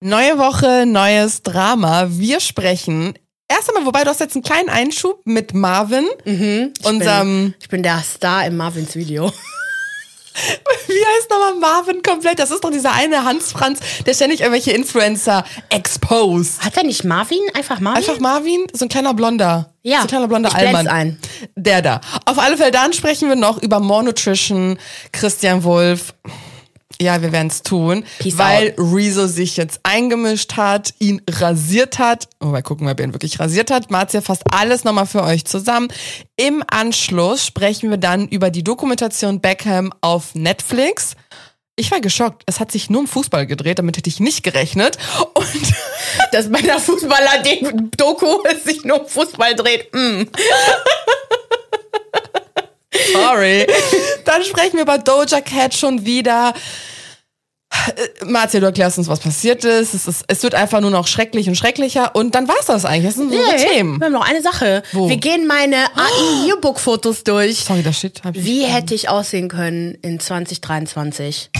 Neue Woche, neues Drama. Wir sprechen erst einmal, wobei du hast jetzt einen kleinen Einschub mit Marvin, Mhm, ich, unserem, bin, ich bin der Star im Marvins Video. wie heißt nochmal Marvin komplett? Das ist doch dieser eine Hans Franz, der ständig irgendwelche Influencer exposed. Hat er nicht Marvin? Einfach Marvin? Einfach Marvin, so ein kleiner Blonder. Ja, so ein kleiner blonder ich Allmann. ein. Der da. Auf alle Fälle, dann sprechen wir noch über More Nutrition, Christian Wolf. Ja, wir werden es tun, Peace weil Rezo sich jetzt eingemischt hat, ihn rasiert hat. Oh, mal gucken, ob er ihn wirklich rasiert hat. Marzia fasst alles nochmal für euch zusammen. Im Anschluss sprechen wir dann über die Dokumentation Beckham auf Netflix. Ich war geschockt. Es hat sich nur um Fußball gedreht, damit hätte ich nicht gerechnet. Und Dass bei der Fußballer-Doku es sich nur um Fußball dreht. Mm. Sorry. Dann sprechen wir über Doja Cat schon wieder. Äh, Marzia, du erklärst uns, was passiert ist. Es, ist. es wird einfach nur noch schrecklich und schrecklicher. Und dann war's das eigentlich. Das sind so unsere Hey, Themen. wir haben noch eine Sache. Wo? Wir gehen meine AI-Yearbook-Fotos durch. Sorry, das steht. Hab ich Wie hätte ich aussehen können in 2023?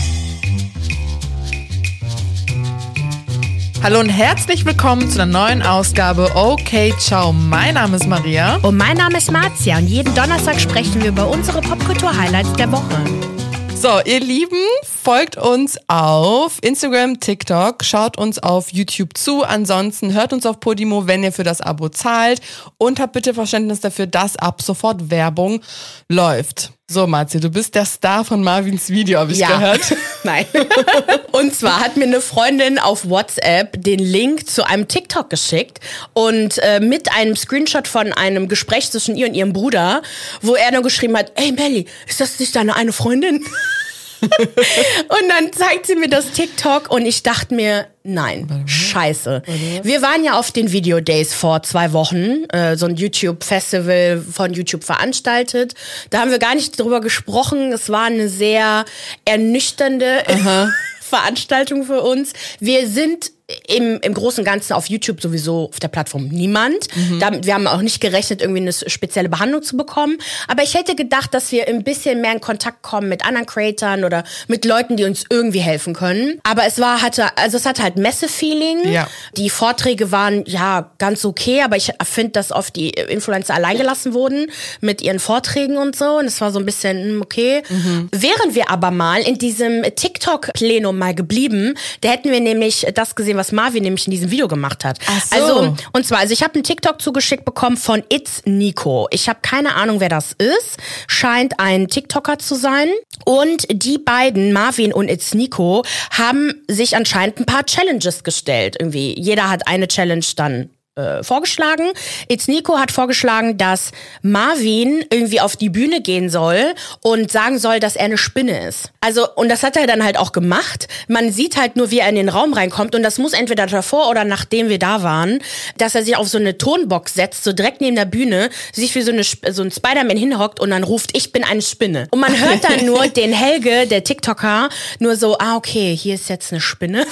Hallo und herzlich willkommen zu einer neuen Ausgabe Okay, ciao. Mein Name ist Maria. Und mein Name ist Marzia und jeden Donnerstag sprechen wir über unsere Popkultur-Highlights der Woche. So, ihr Lieben, folgt uns auf Instagram, TikTok, schaut uns auf YouTube zu. Ansonsten hört uns auf Podimo, wenn ihr für das Abo zahlt. Und habt bitte Verständnis dafür, dass ab sofort Werbung läuft. So, Marzi, du bist der Star von Marvins Video, habe ich gehört. Nein. und zwar hat mir eine Freundin auf WhatsApp den Link zu einem TikTok geschickt und äh, mit einem Screenshot von einem Gespräch zwischen ihr und ihrem Bruder, wo er dann geschrieben hat, ey Melly, ist das nicht deine eine Freundin? und dann zeigt sie mir das TikTok und ich dachte mir, nein, scheiße. Wir waren ja auf den Video Days vor zwei Wochen, äh, so ein YouTube-Festival von YouTube veranstaltet. Da haben wir gar nicht drüber gesprochen. Es war eine sehr ernüchternde Veranstaltung für uns. Wir sind im, im Großen und Ganzen auf YouTube sowieso auf der Plattform niemand. Damit, wir haben auch nicht gerechnet, irgendwie eine spezielle Behandlung zu bekommen. Aber ich hätte gedacht, dass wir ein bisschen mehr in Kontakt kommen mit anderen Creatoren oder mit Leuten, die uns irgendwie helfen können. Aber es war, hatte, also es hatte halt Messe-Feeling. Ja. Die Vorträge waren ja ganz okay, aber ich finde, dass oft die Influencer allein gelassen wurden mit ihren Vorträgen und so. Und es war so ein bisschen hm, okay. Wären wir aber mal in diesem TikTok-Plenum mal geblieben, da hätten wir nämlich das gesehen, was Marvin nämlich in diesem Video gemacht hat. Ach so. Also, und zwar, also ich habe einen TikTok zugeschickt bekommen von It's Nico. Ich habe keine Ahnung, wer das ist. Scheint ein TikToker zu sein. Und die beiden, Marvin und It's Nico, haben sich anscheinend ein paar Challenges gestellt. Irgendwie, jeder hat eine Challenge dann äh, vorgeschlagen. It's Nico hat vorgeschlagen, dass Marvin irgendwie auf die Bühne gehen soll und sagen soll, dass er eine Spinne ist. Also, und das hat er dann halt auch gemacht. Man sieht halt nur, wie er in den Raum reinkommt und das muss entweder davor oder nachdem wir da waren, dass er sich auf so eine Tonbox setzt, so direkt neben der Bühne, sich wie so, eine, so ein Spider-Man hinhockt und dann ruft, ich bin eine Spinne. Und man hört dann nur den Helge, der TikToker, nur so, ah, okay, hier ist jetzt eine Spinne.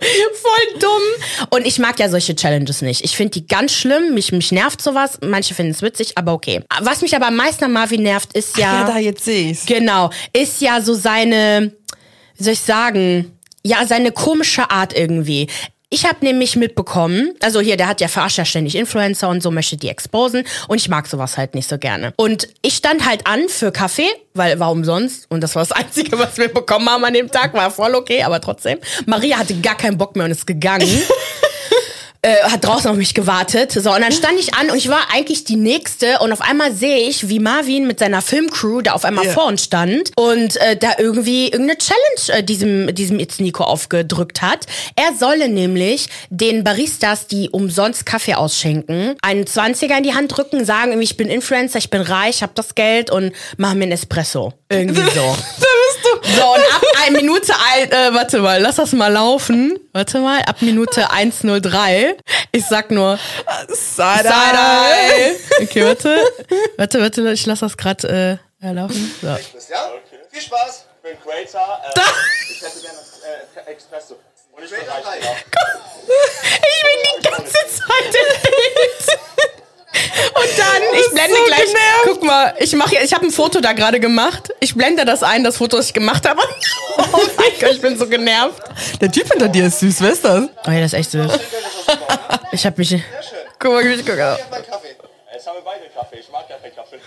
Voll dumm. Und ich mag ja solche Challenges nicht. Ich finde die ganz schlimm. Mich, mich nervt sowas. Manche finden es witzig, aber okay. Was mich aber am meisten an Marvin nervt, ist ja. Ja, da jetzt sehe ich's. Genau. Ist ja so seine, wie soll ich sagen, ja, seine komische Art irgendwie. Ich habe nämlich mitbekommen, also hier, der hat ja verarscht ja ständig Influencer und so, möchte die exposen und ich mag sowas halt nicht so gerne. Und ich stand halt an für Kaffee, weil warum sonst? Und das war das Einzige, was wir bekommen haben an dem Tag, war voll okay, aber trotzdem. Maria hatte gar keinen Bock mehr und ist gegangen. äh, hat draußen auf mich gewartet. So, und dann stand ich an und ich war eigentlich die Nächste und auf einmal sehe ich, wie Marvin mit seiner Filmcrew da auf einmal Ja. vor uns stand und äh, da irgendwie irgendeine Challenge äh, diesem, diesem It's Nico aufgedrückt hat. Er solle nämlich den Baristas, die umsonst Kaffee ausschenken, einen 20er in die Hand drücken, sagen ich bin Influencer, ich bin reich, hab das Geld und mach mir einen Espresso. Irgendwie so. So, und ab eine Minute, ein, äh, warte mal, lass das mal laufen. Warte mal, ab Minute 1.03. Ich sag nur, Side-Eye. Okay, warte. Warte, warte, ich lass das gerade äh, laufen. So. Ja? Viel Spaß. Ich bin Creator. Äh, Da. ich hätte gerne äh, Espresso. Und ich bin. Ich bin die ganze Zeit im Bild. Und dann, ich blende so gleich, genervt. guck mal, ich mache, ich habe ein Foto da gerade gemacht. Ich blende das ein, das Foto, das ich gemacht habe. Oh mein Gott, ich bin so genervt. Der Typ hinter dir ist süß, wer ist das? Oh ja, das ist echt süß. Ich habe mich, guck mal, wie ich gucke. Mein Kaffee. Jetzt haben wir beide Kaffee. Ich mag gar keinen Kaffee.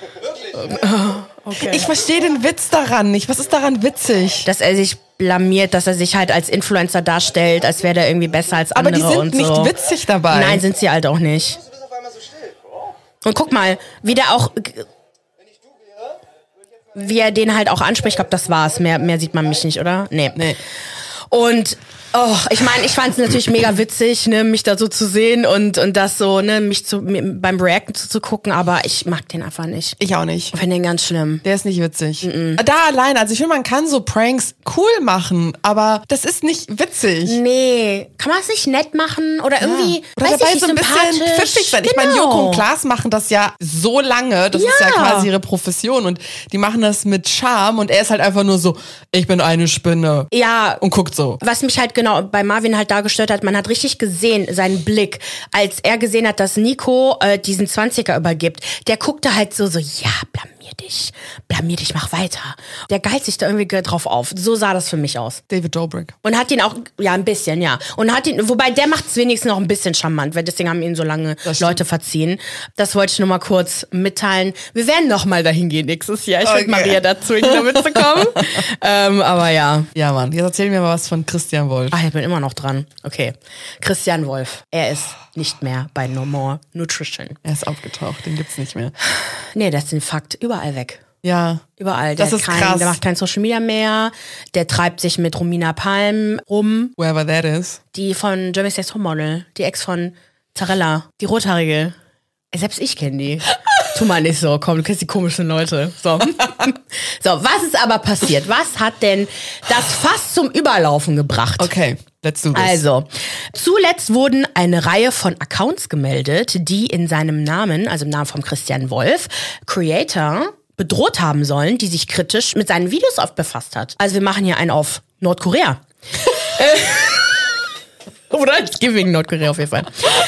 Wirklich? Ich verstehe den Witz daran nicht. Was ist daran witzig? Dass er sich blamiert, dass er sich halt als Influencer darstellt, als wäre der irgendwie besser als Aber andere die sind und nicht so. witzig dabei. Nein, sind sie halt auch nicht. Und guck mal, wie der auch, Wenn ich du wäre, wie er den halt auch anspricht. Ich glaube, das war's. Mehr, mehr sieht man mich nicht, oder? Nee. Nee. Und oh, ich meine, ich fand es natürlich mega witzig, ne, mich da so zu sehen und, und das so, ne, mich zu, beim Reacten zuzugucken, aber ich mag den einfach nicht. Ich auch nicht. Ich finde den ganz schlimm. Der ist nicht witzig. Da allein, also ich finde, man kann so Pranks cool machen, aber das ist nicht witzig. Nee, kann man es nicht nett machen oder irgendwie, Oder weiß dabei ich, so ein bisschen pfiffig sein. Ich meine, Genau. Joko und Klaas machen das ja so lange. Das ist ja Ja. quasi ihre Profession und die machen das mit Charme und er ist halt einfach nur so, ich bin eine Spinne. Ja, Und guckt so. was mich halt genau bei Marvin halt dargestellt hat, man hat richtig gesehen, seinen Blick, als er gesehen hat, dass Nico äh, diesen 20er übergibt. Der guckte halt so, so, ja, blamier dich, blamier dich, mach weiter. Der geilt sich da irgendwie drauf auf. So sah das für mich aus. David Dobrik. Und hat ihn auch, ja, ein bisschen, ja. Und hat ihn, wobei der macht es wenigstens noch ein bisschen charmant, weil deswegen haben ihn so lange. Leute verziehen. Das wollte ich nur mal kurz mitteilen. Wir werden noch mal dahin gehen nächstes Jahr. Ich Okay. würde Maria dazu da mitzukommen. ähm, aber ja. Ja, Mann. Jetzt erzähl mir mal was von Christian Wolf. Ach, ich bin immer noch dran. Okay. Christian Wolf. Er ist nicht mehr bei No More Nutrition. Er ist aufgetaucht, den gibt's nicht mehr. Nee, das ist ein Fakt. Überall weg. Ja. Überall. Der, Das ist kein, krass. der macht kein Social Media mehr. Der treibt sich mit Romina Palm rum. Whoever that is. Die von Jeremy's Next Topmodel. Die Ex von Zarella. Die Rothaarige. Selbst ich kenne die. Tu mal nicht so, komm, du kennst die komischen Leute. So. so, was ist aber passiert? Was hat denn das fast zum Überlaufen gebracht? Okay, let's do this. Also, zuletzt wurden eine Reihe von Accounts gemeldet, die in seinem Namen, also im Namen von Christian Wolf, Creator bedroht haben sollen, die sich kritisch mit seinen Videos oft befasst hat. Also wir machen hier einen auf Nordkorea. Oder? Ich gehe wegen Nordkorea auf jeden Fall.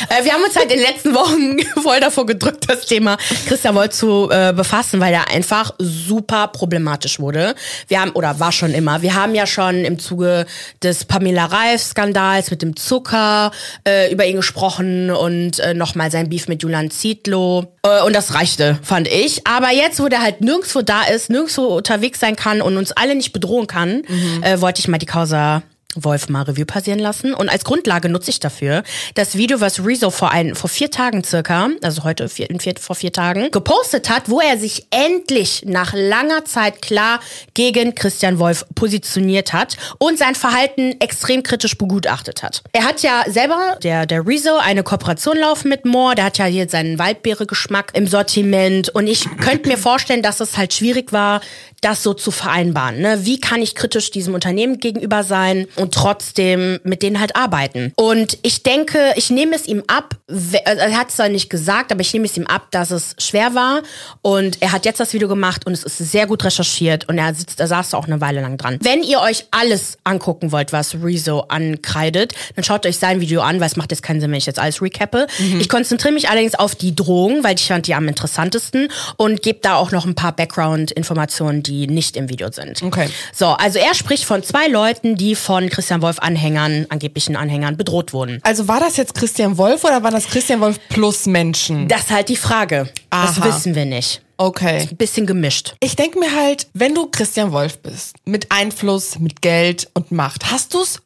Äh, wir haben uns halt in den letzten Wochen voll davor gedrückt, das Thema Christian Wolf zu äh, befassen, weil er einfach super problematisch wurde. Wir haben, oder war schon immer, wir haben ja schon im Zuge des Pamela Reif-Skandals mit dem Zucker äh, über ihn gesprochen und äh, nochmal sein Beef mit Julian Zietlow. Äh, und das reichte, fand ich. Aber jetzt, wo der halt nirgendwo da ist, nirgendwo unterwegs sein kann und uns alle nicht bedrohen kann, äh, wollte ich mal die Causa Wolf mal Revue passieren lassen. Und als Grundlage nutze ich dafür das Video, was Rezo vor, ein, vor vier Tagen circa, also heute vier, vier, vor vier Tagen, gepostet hat, wo er sich endlich nach langer Zeit klar gegen Christian Wolf positioniert hat und sein Verhalten extrem kritisch begutachtet hat. Er hat ja selber, der, der Rezo, eine Kooperation laufen mit Moore, der hat ja hier seinen Waldbeere-Geschmack im Sortiment und ich könnte mir vorstellen, dass es halt schwierig war, das so zu vereinbaren. Ne? Wie kann ich kritisch diesem Unternehmen gegenüber sein und trotzdem mit denen halt arbeiten? Und ich denke, ich nehme es ihm ab, also er hat es zwar nicht gesagt, aber ich nehme es ihm ab, dass es schwer war. Und er hat jetzt das Video gemacht und es ist sehr gut recherchiert und er sitzt, er saß da auch eine Weile lang dran. Wenn ihr euch alles angucken wollt, was Rezo ankreidet, dann schaut euch sein Video an, weil es macht jetzt keinen Sinn, wenn ich jetzt alles recappe. Ich konzentriere mich allerdings auf die Drohung, weil ich fand die am interessantesten und gebe da auch noch ein paar Background-Informationen, die nicht im Video sind. Okay. So, also er spricht von zwei Leuten, die von Christian Wolf Anhängern, angeblichen Anhängern bedroht wurden. Also war das jetzt Christian Wolf oder war das Christian Wolf plus Menschen? Das ist halt die Frage. Das Aha. wissen wir nicht. Okay. Bisschen gemischt. Ich denke mir halt, wenn du Christian Wolf bist, mit Einfluss, mit Geld und Macht, hast du es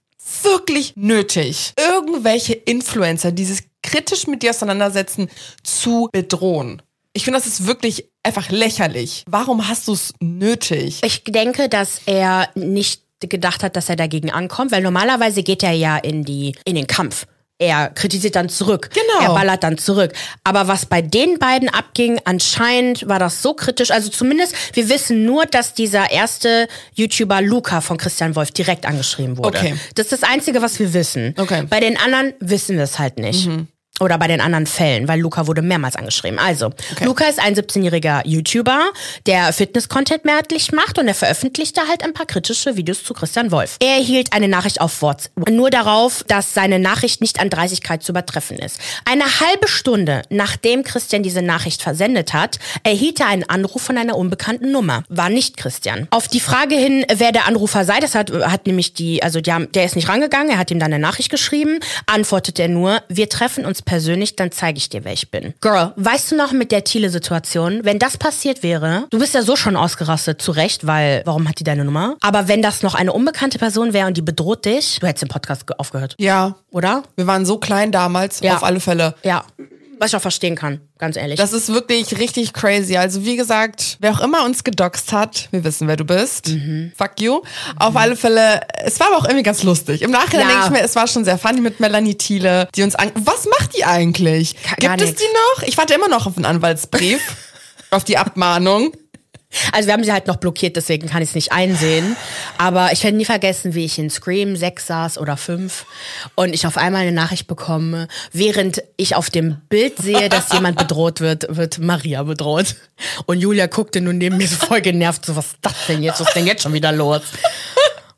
wirklich nötig, irgendwelche Influencer, die sich kritisch mit dir auseinandersetzen, zu bedrohen. Ich finde, das ist wirklich einfach lächerlich. Warum hast du es nötig? Ich denke, dass er nicht gedacht hat, dass er dagegen ankommt, weil normalerweise geht er ja in die in den Kampf. Er kritisiert dann zurück. Genau. Er ballert dann zurück. Aber was bei den beiden abging, anscheinend war das so kritisch. Also zumindest, wir wissen nur, dass dieser erste YouTuber Luca von Christian Wolf direkt angeschrieben wurde. Okay. Das ist das Einzige, was wir wissen. Okay. Bei den anderen wissen wir es halt nicht. Oder bei den anderen Fällen, weil Luca wurde mehrmals angeschrieben. Also, Luca ist ein 17-jähriger YouTuber, der Fitness-Content mehrheitlich macht und er veröffentlichte halt ein paar kritische Videos zu Christian Wolf. Er erhielt eine Nachricht auf WhatsApp, nur darauf, dass seine Nachricht nicht an Dreisigkeit zu übertreffen ist. Eine halbe Stunde nachdem Christian diese Nachricht versendet hat, erhielt er einen Anruf von einer unbekannten Nummer. War nicht Christian. Auf die Frage hin, wer der Anrufer sei, das hat, hat nämlich die, also die haben, der ist nicht rangegangen, er hat ihm dann eine Nachricht geschrieben, antwortet er nur, wir treffen uns persönlich, dann zeige ich dir, wer ich bin. Girl, weißt du noch mit der Thiele-Situation, wenn das passiert wäre, du bist ja so schon ausgerastet, zu Recht, weil, warum hat die deine Nummer? Aber wenn das noch eine unbekannte Person wäre und die bedroht dich, du hättest den Podcast ge- aufgehört, Ja. oder? Wir waren so klein damals, Ja. auf alle Fälle. Ja. Was ich auch verstehen kann, ganz ehrlich. Das ist wirklich richtig crazy. Also wie gesagt, wer auch immer uns gedoxt hat, wir wissen, wer du bist. Mhm. Fuck you. Auf alle Fälle, es war aber auch irgendwie ganz lustig. Im Nachhinein Ja. denke ich mir, es war schon sehr funny mit Melanie Thiele, die uns an... Was macht die eigentlich? Gar Gibt es nix. die noch? Ich warte immer noch auf einen Anwaltsbrief, auf die Abmahnung. Also wir haben sie halt noch blockiert, deswegen kann ich es nicht einsehen. Aber ich werde nie vergessen, wie ich in Scream 6 saß oder 5 und ich auf einmal eine Nachricht bekomme, während ich auf dem Bild sehe, dass jemand bedroht wird, wird Maria bedroht. Und Julia guckte nun neben mir so voll genervt, so was ist das denn jetzt? Was ist denn jetzt schon wieder los?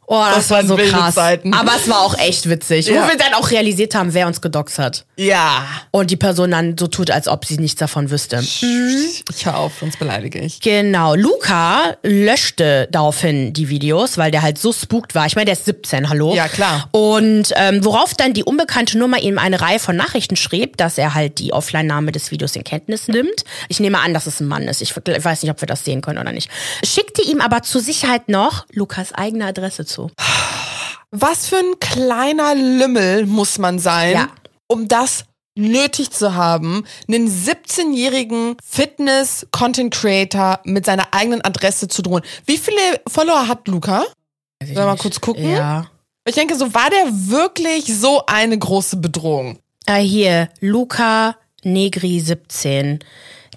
Oh, das, Das war waren so krass. Zeiten. Aber es war auch echt witzig. Ja. Wo wir dann auch realisiert haben, wer uns gedoxt hat. Ja. Und die Person dann so tut, als ob sie nichts davon wüsste. Ich hör auf, sonst beleidige ich. Genau, Luca löschte daraufhin die Videos, weil der halt so spookt war. Ich meine, der ist 17, hallo? Ja, klar. Und ähm, worauf dann die unbekannte Nummer ihm eine Reihe von Nachrichten schrieb, dass er halt die Offline-Name des Videos in Kenntnis nimmt. Ich nehme an, dass es ein Mann ist. Ich ich weiß nicht, ob wir das sehen können oder nicht. Schickte ihm aber zur Sicherheit noch Lukas eigene Adresse zu. Was für ein kleiner Lümmel muss man sein, Ja. um das nötig zu haben, einen 17-jährigen Fitness-Content-Creator mit seiner eigenen Adresse zu drohen. Wie viele Follower hat Luca? Sollen wir mal kurz gucken? Ja. Ich denke, so war der wirklich so eine große Bedrohung. Äh, hier, Luca Negri 17.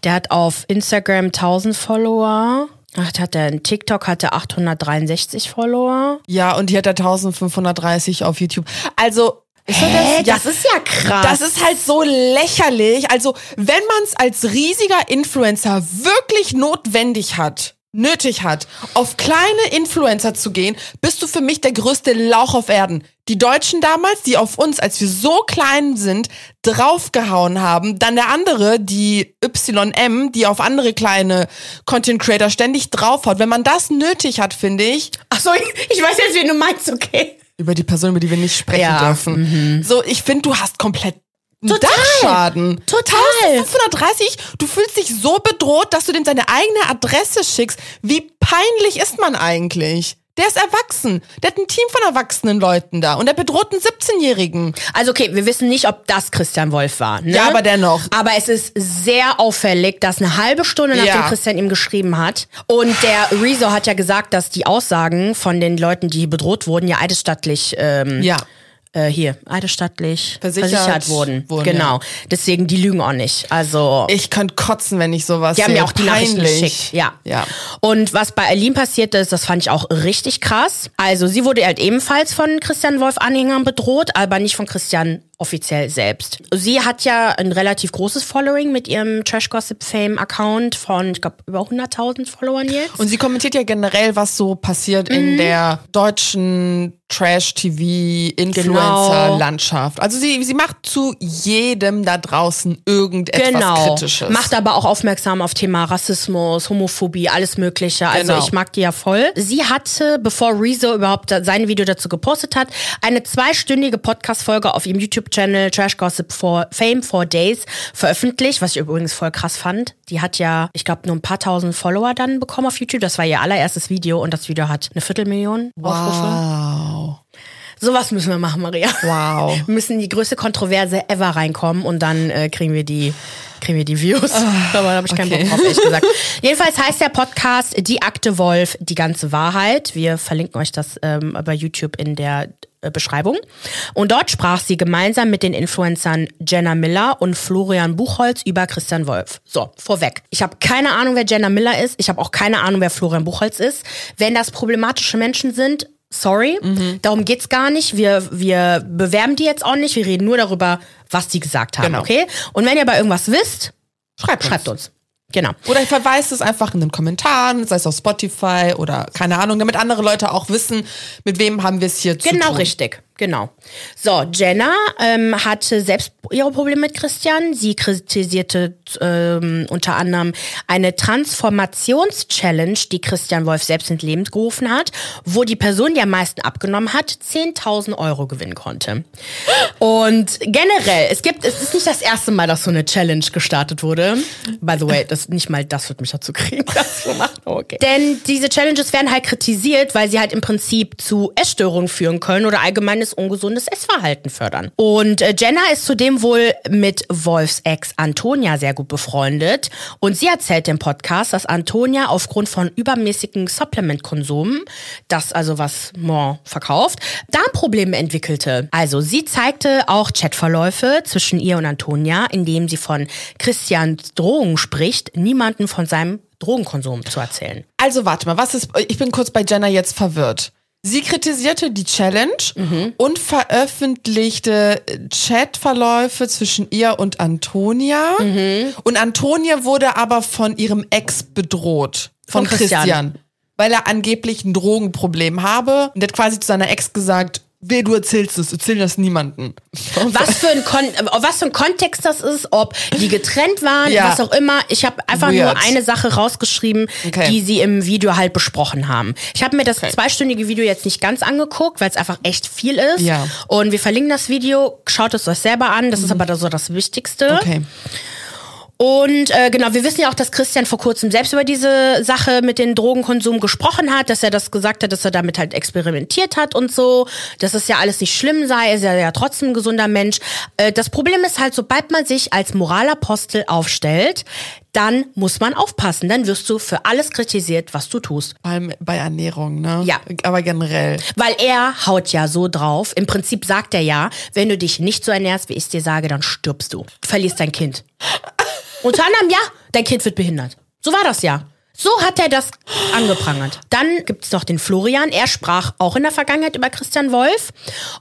Der hat auf Instagram 1000 Follower. Ach, hat er in TikTok hatte 863 Follower. Ja, und die hat er 1530 auf YouTube. Also, Hä, das, das ist ja krass. Das ist halt so lächerlich. Also, wenn man es als riesiger Influencer wirklich notwendig hat, nötig hat, auf kleine Influencer zu gehen, bist du für mich der größte Lauch auf Erden. Die Deutschen damals, die auf uns, als wir so klein sind, draufgehauen haben. Dann der andere, die YM, die auf andere kleine Content Creator ständig draufhaut. Wenn man das nötig hat, finde ich, Ach so, ich weiß jetzt, wen du meinst, okay. über die Person, über die wir nicht sprechen Ja, dürfen. So, ich finde, du hast komplett Total. Dachschaden. Total. 1530, du fühlst dich so bedroht, dass du dem seine eigene Adresse schickst. Wie peinlich ist man eigentlich? Der ist erwachsen. Der hat ein Team von erwachsenen Leuten da und er bedroht einen 17-Jährigen. Also okay, wir wissen nicht, ob das Christian Wolf war. Ne? Ja, aber dennoch. Aber es ist sehr auffällig, dass eine halbe Stunde nachdem Ja. Christian ihm geschrieben hat und der Rezo hat ja gesagt, dass die Aussagen von den Leuten, die bedroht wurden, ja eidesstattlich ähm, Ja. Äh, hier eidesstattlich Versichert versichert, wurden. wurden, genau. Deswegen die lügen auch nicht. Also Ich könnte kotzen, wenn ich sowas Die haben ja auch die Nachrichten Peinlich. geschickt. Ja. Ja. Und was bei Aline passiert ist, das fand ich auch richtig krass. Also sie wurde halt ebenfalls von Christian Wolf Anhängern bedroht, aber nicht von Christian offiziell selbst. Sie hat ja ein relativ großes Following mit ihrem Trash Gossip Fame Account von, ich glaube, über 100.000 Followern jetzt. Und sie kommentiert ja generell, was so passiert Mhm. in der deutschen Trash-TV-Influencer-Landschaft. Also sie, sie macht zu jedem da draußen irgendetwas genau. Kritisches. Macht aber auch aufmerksam auf Thema Rassismus, Homophobie, alles Mögliche. Also Genau. ich mag die ja voll. Sie hatte, bevor Rezo überhaupt sein Video dazu gepostet hat, eine zweistündige Podcast-Folge auf ihrem YouTube-Channel Trash Gossip for Fame for Days veröffentlicht, was ich übrigens voll krass fand. Die hat ja, ich glaube, nur ein paar tausend Follower dann bekommen auf YouTube. Das war ihr allererstes Video und das Video hat eine Viertelmillion Aufrufe. Wow. Sowas müssen wir machen, Maria. Wow. Wir müssen die größte Kontroverse ever reinkommen und dann äh, kriegen wir die kriegen wir die Views. Aber da habe ich keinen okay. Bock drauf, ehrlich gesagt. Jedenfalls heißt der Podcast Die Akte Wolf, die ganze Wahrheit. Wir verlinken euch das ähm, bei YouTube in der Beschreibung. Und dort sprach sie gemeinsam mit den Influencern Jenna Miller und Florian Buchholz über Christian Wolf. So, vorweg. Ich habe keine Ahnung, wer Jenna Miller ist. Ich habe auch keine Ahnung, wer Florian Buchholz ist. Wenn das problematische Menschen sind, Sorry, darum geht's gar nicht. Wir, wir bewerben die jetzt auch nicht. Wir reden nur darüber, was die gesagt haben, Genau. okay? Und wenn ihr aber irgendwas wisst, Schreibt, schreibt uns. Genau. Oder ich verweise es einfach in den Kommentaren, sei es auf Spotify oder keine Ahnung, damit andere Leute auch wissen, mit wem haben wir es hier zu Genau tun. richtig, genau. So, Jenna ähm, hatte selbst ihre Probleme mit Christian. Sie kritisierte ähm, unter anderem eine Transformations-Challenge, die Christian Wolf selbst ins Leben gerufen hat, wo die Person, die am meisten abgenommen hat, 10.000 Euro gewinnen konnte. Und generell, es gibt, es ist nicht das erste Mal, dass so eine Challenge gestartet wurde. By the way, das nicht mal das wird mich dazu kriegen, das zu machen. Okay. Denn diese Challenges werden halt kritisiert, weil sie halt im Prinzip zu Essstörungen führen können oder allgemeines ungesundes Essverhalten fördern. Und äh, Jenna ist zudem wohl mit Wolfs Ex Antonia sehr gut befreundet. Und sie erzählt im Podcast, dass Antonia aufgrund von übermäßigen Supplement-Konsum, das also was Mon verkauft, Darmprobleme entwickelte. Also sie zeigte auch Chatverläufe zwischen ihr und Antonia, indem sie von Christians Drohungen spricht, niemanden von seinem Drogenkonsum zu erzählen. Also warte mal, was ist, ich bin kurz bei Jenna jetzt verwirrt. Sie kritisierte die Challenge Mhm. und veröffentlichte Chatverläufe zwischen ihr und Antonia. Mhm. Und Antonia wurde aber von ihrem Ex bedroht. Von, Von Christian. Christian. Weil er angeblich ein Drogenproblem habe. Und er hat quasi zu seiner Ex gesagt, weh, du erzählst es, erzähl das niemanden. Was für ein Kon äh, was für ein Kontext das ist, ob die getrennt waren, Ja. was auch immer. Ich habe einfach Weird. nur eine Sache rausgeschrieben, Okay. die sie im Video halt besprochen haben. Ich habe mir das zweistündige Video jetzt nicht ganz angeguckt, weil es einfach echt viel ist. Ja. Und wir verlinken das Video, schaut es euch selber an. Das ist aber so das Wichtigste. Okay. Und äh, genau, wir wissen ja auch, dass Christian vor kurzem selbst über diese Sache mit dem Drogenkonsum gesprochen hat, dass er das gesagt hat, dass er damit halt experimentiert hat und so, dass es ja alles nicht schlimm sei, er ist ja, ja trotzdem ein gesunder Mensch. Äh, das Problem ist halt, sobald man sich als Moralapostel aufstellt, dann muss man aufpassen, dann wirst du für alles kritisiert, was du tust. Vor allem bei Ernährung, ne? Ja. Aber generell. Weil er haut ja so drauf. Im Prinzip sagt er ja, wenn du dich nicht so ernährst, wie ich dir sage, dann stirbst. Du verlierst dein Kind. Unter anderem, ja, dein Kind wird behindert. So war das ja. So hat er das angeprangert. Dann gibt's noch den Florian. Er sprach auch in der Vergangenheit über Christian Wolf.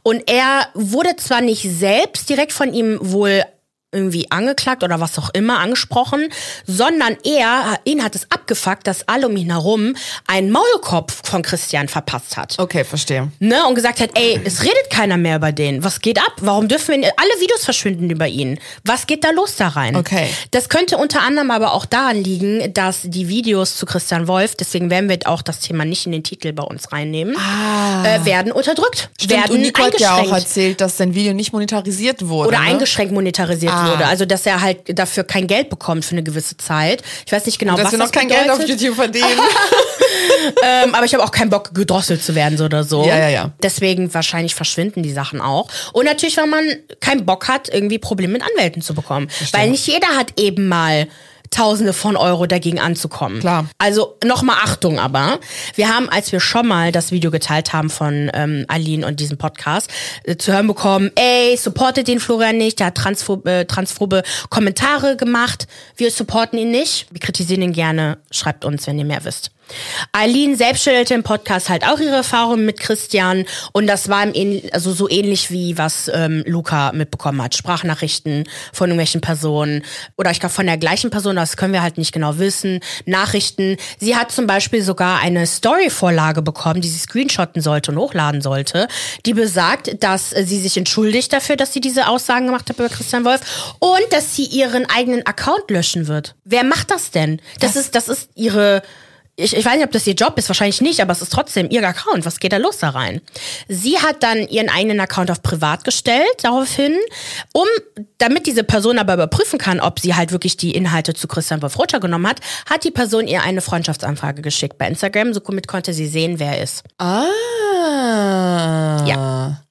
Und er wurde zwar nicht selbst direkt von ihm wohl irgendwie angeklagt oder was auch immer angesprochen, sondern er, ihn hat es abgefuckt, dass alle um ihn herum einen Maulkopf von Christian verpasst hat Okay, verstehe. ne, und gesagt hat, ey, es redet keiner mehr über den. Was geht ab? Warum dürfen wir, alle Videos verschwinden über ihn? Was geht da los da rein? Okay. Das könnte unter anderem aber auch daran liegen, dass die Videos zu Christian Wolf, deswegen werden wir auch das Thema nicht in den Titel bei uns reinnehmen, äh, werden unterdrückt, Stimmt, werden und Nico hat ja auch erzählt, dass sein Video nicht monetarisiert wurde. oder ne? eingeschränkt monetarisiert Ah. wurde. Also, dass er halt dafür kein Geld bekommt für eine gewisse Zeit. Ich weiß nicht genau, Dass was wir noch das kein bedeutet. Geld auf YouTube verdienen. Ähm, aber ich habe auch keinen Bock, gedrosselt zu werden so oder so. Ja, ja, ja. Deswegen wahrscheinlich verschwinden die Sachen auch. Und natürlich, weil man keinen Bock hat, irgendwie Probleme mit Anwälten zu bekommen. Weil nicht jeder hat eben mal Tausende von Euro dagegen anzukommen. Klar. Also nochmal Achtung aber. Wir haben, als wir schon mal das Video geteilt haben von ähm, Aline und diesem Podcast, äh, zu hören bekommen, ey, supportet den Florian nicht, der hat transphob, äh, transphobe Kommentare gemacht. Wir supporten ihn nicht. Wir kritisieren ihn gerne. Schreibt uns, wenn ihr mehr wisst. Eileen selbst stellte im Podcast halt auch ihre Erfahrungen mit Christian und das war im ähn- also so ähnlich wie was ähm, Luca mitbekommen hat. Sprachnachrichten von irgendwelchen Personen oder ich glaube von der gleichen Person, das können wir halt nicht genau wissen. Nachrichten. Sie hat zum Beispiel sogar eine Story-Vorlage bekommen, die sie screenshotten sollte und hochladen sollte, die besagt, dass sie sich entschuldigt dafür, dass sie diese Aussagen gemacht hat über Christian Wolf und dass sie ihren eigenen Account löschen wird. Wer macht das denn? Das ist, das ist ihre ich, ich weiß nicht, ob das ihr Job ist, wahrscheinlich nicht, aber es ist trotzdem ihr Account. Was geht da los da rein? Sie hat dann ihren eigenen Account auf privat gestellt, daraufhin, um, damit diese Person aber überprüfen kann, ob sie halt wirklich die Inhalte zu Christian Wolf runtergenommen hat, hat die Person ihr eine Freundschaftsanfrage geschickt bei Instagram. Somit konnte sie sehen, wer er ist. Ah. Ja.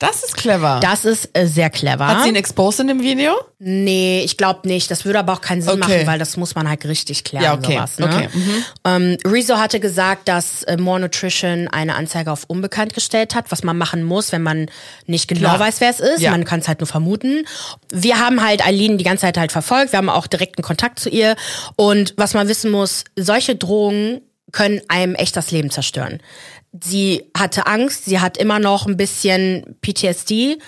Das ist clever. Das ist äh, sehr clever. Hat sie ihn exposed in dem Video? Nee, ich glaube nicht. Das würde aber auch keinen Sinn Okay. machen, weil das muss man halt richtig klären. Ja, okay. Sowas, ne? Okay, mhm. ähm, Rezo hatte gesagt, dass äh, More Nutrition eine Anzeige auf unbekannt gestellt hat, was man machen muss, wenn man nicht genau Klar. weiß, wer es ist. Ja. Man kann es halt nur vermuten. Wir haben halt Eileen die ganze Zeit halt verfolgt. Wir haben auch direkten Kontakt zu ihr. Und was man wissen muss, solche Drohungen können einem echt das Leben zerstören. Sie hatte Angst, sie hat immer noch ein bisschen PTSD,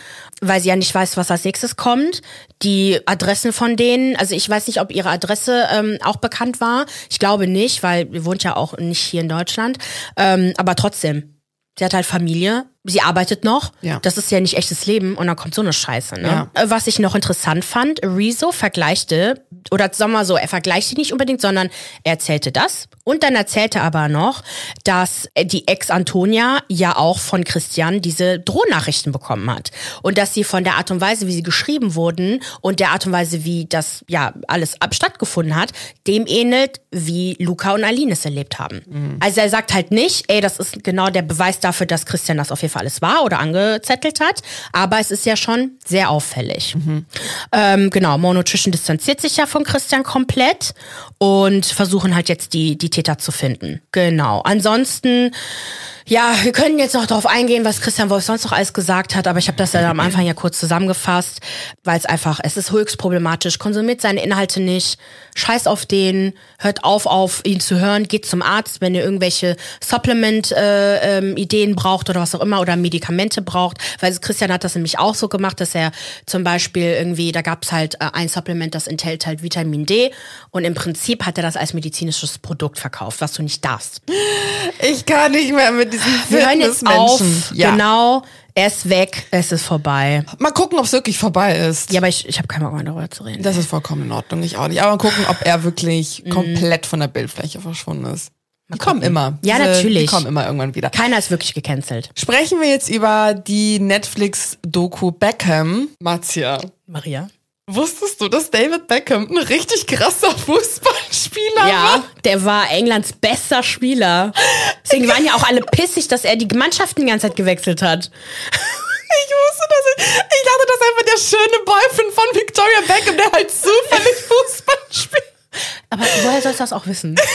weil sie ja nicht weiß, was als nächstes kommt. Die Adressen von denen, also ich weiß nicht, ob ihre Adresse ähm, auch bekannt war. Ich glaube nicht, weil sie wohnt ja auch nicht hier in Deutschland. Ähm, aber trotzdem, sie hat halt Familie, sie arbeitet noch. Ja. Das ist ja nicht echtes Leben und dann kommt so eine Scheiße. Ne? Ja. Äh, Was ich noch interessant fand, Rezo vergleichte, oder sagen wir mal so, er vergleichte nicht unbedingt, sondern er erzählte das. Und dann erzählte aber noch, dass die Ex Antonia ja auch von Christian diese Drohnachrichten bekommen hat. Und dass sie von der Art und Weise, wie sie geschrieben wurden und der Art und Weise, wie das ja alles ab stattgefunden hat, dem ähnelt, wie Luca und Aline es erlebt haben. Also er sagt halt nicht, ey, das ist genau der Beweis dafür, dass Christian das auf jeden Fall alles war oder angezettelt hat. Aber es ist ja schon sehr auffällig. Ähm, genau, Monotrition distanziert sich ja von Christian komplett und versuchen halt jetzt die, die Täter zu finden. Genau. Ansonsten, ja, wir können jetzt noch darauf eingehen, was Christian Wolf sonst noch alles gesagt hat, aber ich habe das ja am Anfang ja kurz zusammengefasst, weil es einfach, es ist höchst problematisch. Konsumiert seine Inhalte nicht, scheiß auf den, hört auf, auf ihn zu hören, geht zum Arzt, wenn ihr irgendwelche Supplement-Ideen braucht oder was auch immer oder Medikamente braucht, weil Christian hat das nämlich auch so gemacht, dass er zum Beispiel irgendwie, da gab es halt äh, ein Supplement, das enthält halt Vitamin D und im Prinzip hat er das als medizinisches Produkt verkauft, was du nicht darfst. Ich kann nicht mehr mit diesen Wir hören jetzt auf. Ja. genau, er ist weg, es ist vorbei. Mal gucken, ob es wirklich vorbei ist. Ja, aber ich, ich habe keinen Bock mehr darüber zu reden. Das ist vollkommen in Ordnung, ich auch nicht. Aber mal gucken, ob er Mhm. wirklich komplett von der Bildfläche verschwunden ist. Die kommen immer. Ja, Diese- natürlich. Die kommen immer irgendwann wieder. Keiner ist wirklich gecancelt. Sprechen wir jetzt über die Netflix-Doku Beckham. Marzia, Maria? wusstest du, dass David Beckham ein richtig krasser Fußballspieler Ja, war? der war Englands bester Spieler. Deswegen waren ja auch alle pissig, dass er die Mannschaften die ganze Zeit gewechselt hat. Ich wusste das. nicht. Ich dachte, das ist einfach der schöne Boyfriend von Victoria Beckham, der halt zufällig Fußball spielt. Aber woher sollst du das auch wissen?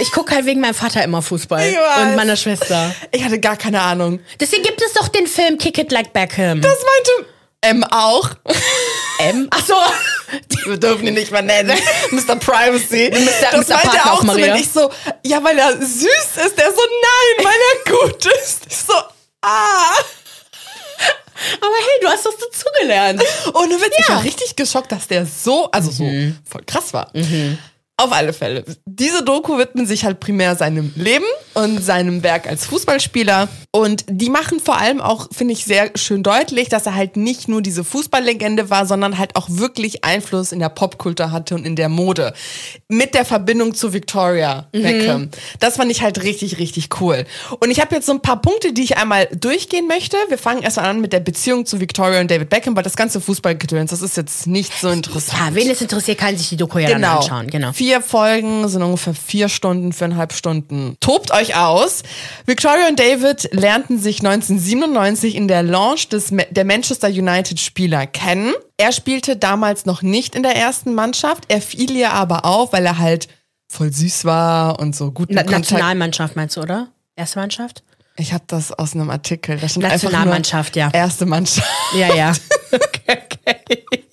Ich gucke halt wegen meinem Vater immer Fußball. Und meiner Schwester. Ich hatte gar keine Ahnung. Deswegen gibt es doch den Film Kick It Like Beckham. Das meinte M auch. M? Ach so. Wir dürfen ihn nicht mehr nennen. Mr. Privacy. das Mr. meinte er auch auch, zu mir. Maria. Und Ich so, ja, weil er süß ist. Der so, nein, weil er gut ist. Ich so, ah. Aber hey, du hast das dazugelernt. Ohne Witz, ich war richtig geschockt, dass der so, also so voll krass war. Auf alle Fälle. Diese Doku widmen sich halt primär seinem Leben und seinem Werk als Fußballspieler. Und die machen vor allem auch, finde ich, sehr schön deutlich, dass er halt nicht nur diese Fußballlegende war, sondern halt auch wirklich Einfluss in der Popkultur hatte und in der Mode. Mit der Verbindung zu Victoria Beckham. Das fand ich halt richtig, richtig cool. Und ich habe jetzt so ein paar Punkte, die ich einmal durchgehen möchte. Wir fangen erstmal an mit der Beziehung zu Victoria und David Beckham, weil das ganze Fußballgedöns, das ist jetzt nicht so interessant. Ja, wen es interessiert, kann sich die Doku ja dann anschauen. Genau. Vier Folgen sind ungefähr vier Stunden, viereinhalb Stunden. Tobt euch aus. Victoria und David lernten sich 1997 in der Launch des, der Manchester United Spieler kennen. Er spielte damals noch nicht in der ersten Mannschaft. Er fiel ihr aber auf, weil er halt voll süß war und so gut Na. Nationalmannschaft meinst du, oder? Erste Mannschaft? Ich habe das aus einem Artikel. Da stand einfach nur Nationalmannschaft, ja. Erste Mannschaft. Ja, ja.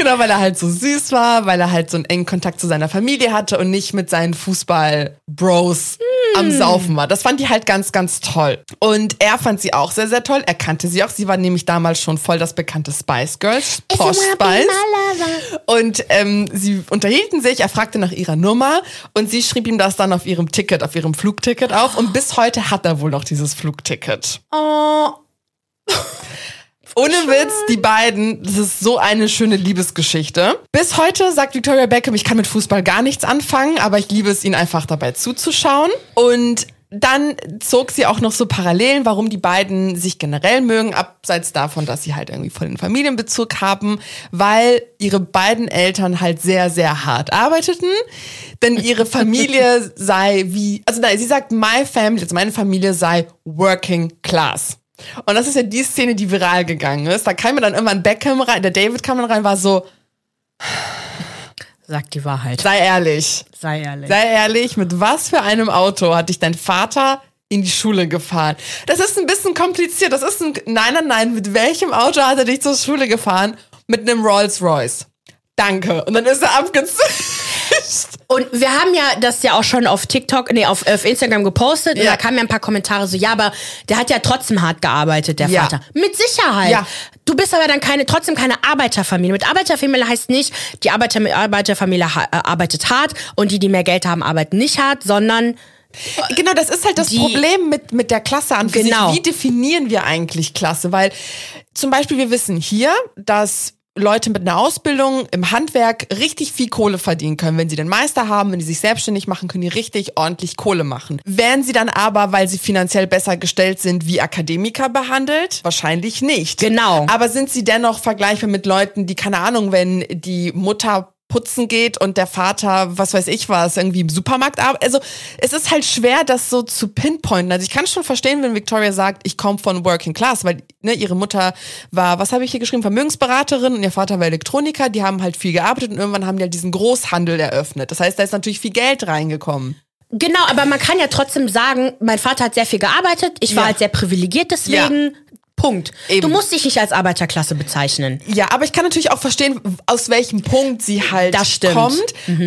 Genau, weil er halt so süß war, weil er halt so einen engen Kontakt zu seiner Familie hatte und nicht mit seinen Fußball-Bros am Saufen war. Das fand die halt ganz, ganz toll. Und er fand sie auch sehr, sehr toll. Er kannte sie auch. Sie war nämlich damals schon voll das bekannte Spice Girls. Posh Spice. Und ähm, sie unterhielten sich, er fragte nach ihrer Nummer und sie schrieb ihm das dann auf ihrem Ticket, auf ihrem Flugticket auf. Und bis heute hat er wohl noch dieses Flugticket. Oh, Ohne Witz, die beiden, das ist so eine schöne Liebesgeschichte. Bis heute sagt Victoria Beckham, ich kann mit Fußball gar nichts anfangen, aber ich liebe es, ihnen einfach dabei zuzuschauen. Und dann zog sie auch noch so Parallelen, warum die beiden sich generell mögen, abseits davon, dass sie halt irgendwie voll den Familienbezug haben, weil ihre beiden Eltern halt sehr, sehr hart arbeiteten. Denn ihre Familie sei wie, also nein, sie sagt, my family, also meine Familie sei working class. Und das ist ja die Szene, die viral gegangen ist. Da kam mir dann irgendwann Beckham rein, der David kam dann rein, war so, sag die Wahrheit. sei ehrlich, Sei ehrlich. sei ehrlich, mit was für einem Auto hat dich dein Vater in die Schule gefahren? Das ist ein bisschen kompliziert. Das ist ein, nein, nein, nein, mit welchem Auto hat er dich zur Schule gefahren? Mit einem Rolls Royce. Danke. Und dann ist er abgezogen. Und wir haben ja das ja auch schon auf TikTok, nee, auf, auf Instagram gepostet und Ja. da kamen ja ein paar Kommentare so, ja, aber der hat ja trotzdem hart gearbeitet, der Ja. Vater. Mit Sicherheit. Ja. Du bist aber dann keine, trotzdem keine Arbeiterfamilie. Mit Arbeiterfamilie heißt nicht, die Arbeiter, Arbeiterfamilie äh, arbeitet hart und die, die mehr Geld haben, arbeiten nicht hart, sondern Genau, das ist halt das Die- Problem mit, mit der Klasse an Genau. Wie definieren wir eigentlich Klasse? Weil zum Beispiel wir wissen hier, dass Leute mit einer Ausbildung im Handwerk richtig viel Kohle verdienen können. Wenn sie den Meister haben, wenn die sich selbstständig machen, können die richtig ordentlich Kohle machen. Werden sie dann aber, weil sie finanziell besser gestellt sind, wie Akademiker behandelt? Wahrscheinlich nicht. Genau. Aber sind sie dennoch vergleichbar mit Leuten, die, keine Ahnung, wenn die Mutter putzen geht und der Vater, was weiß ich was, irgendwie im Supermarkt arbeitet. Also es ist halt schwer, das so zu pinpointen. Also ich kann schon verstehen, wenn Victoria sagt, ich komme von Working Class, weil ne, ihre Mutter war, was habe ich hier geschrieben, Vermögensberaterin und ihr Vater war Elektroniker. Die haben halt viel gearbeitet und irgendwann haben die halt diesen Großhandel eröffnet. Das heißt, da ist natürlich viel Geld reingekommen. Genau, aber man kann ja trotzdem sagen, mein Vater hat sehr viel gearbeitet, ich war Ja. halt sehr privilegiert deswegen. Punkt. Eben. Du musst dich nicht als Arbeiterklasse bezeichnen. Ja, aber ich kann natürlich auch verstehen, aus welchem Punkt sie halt kommt.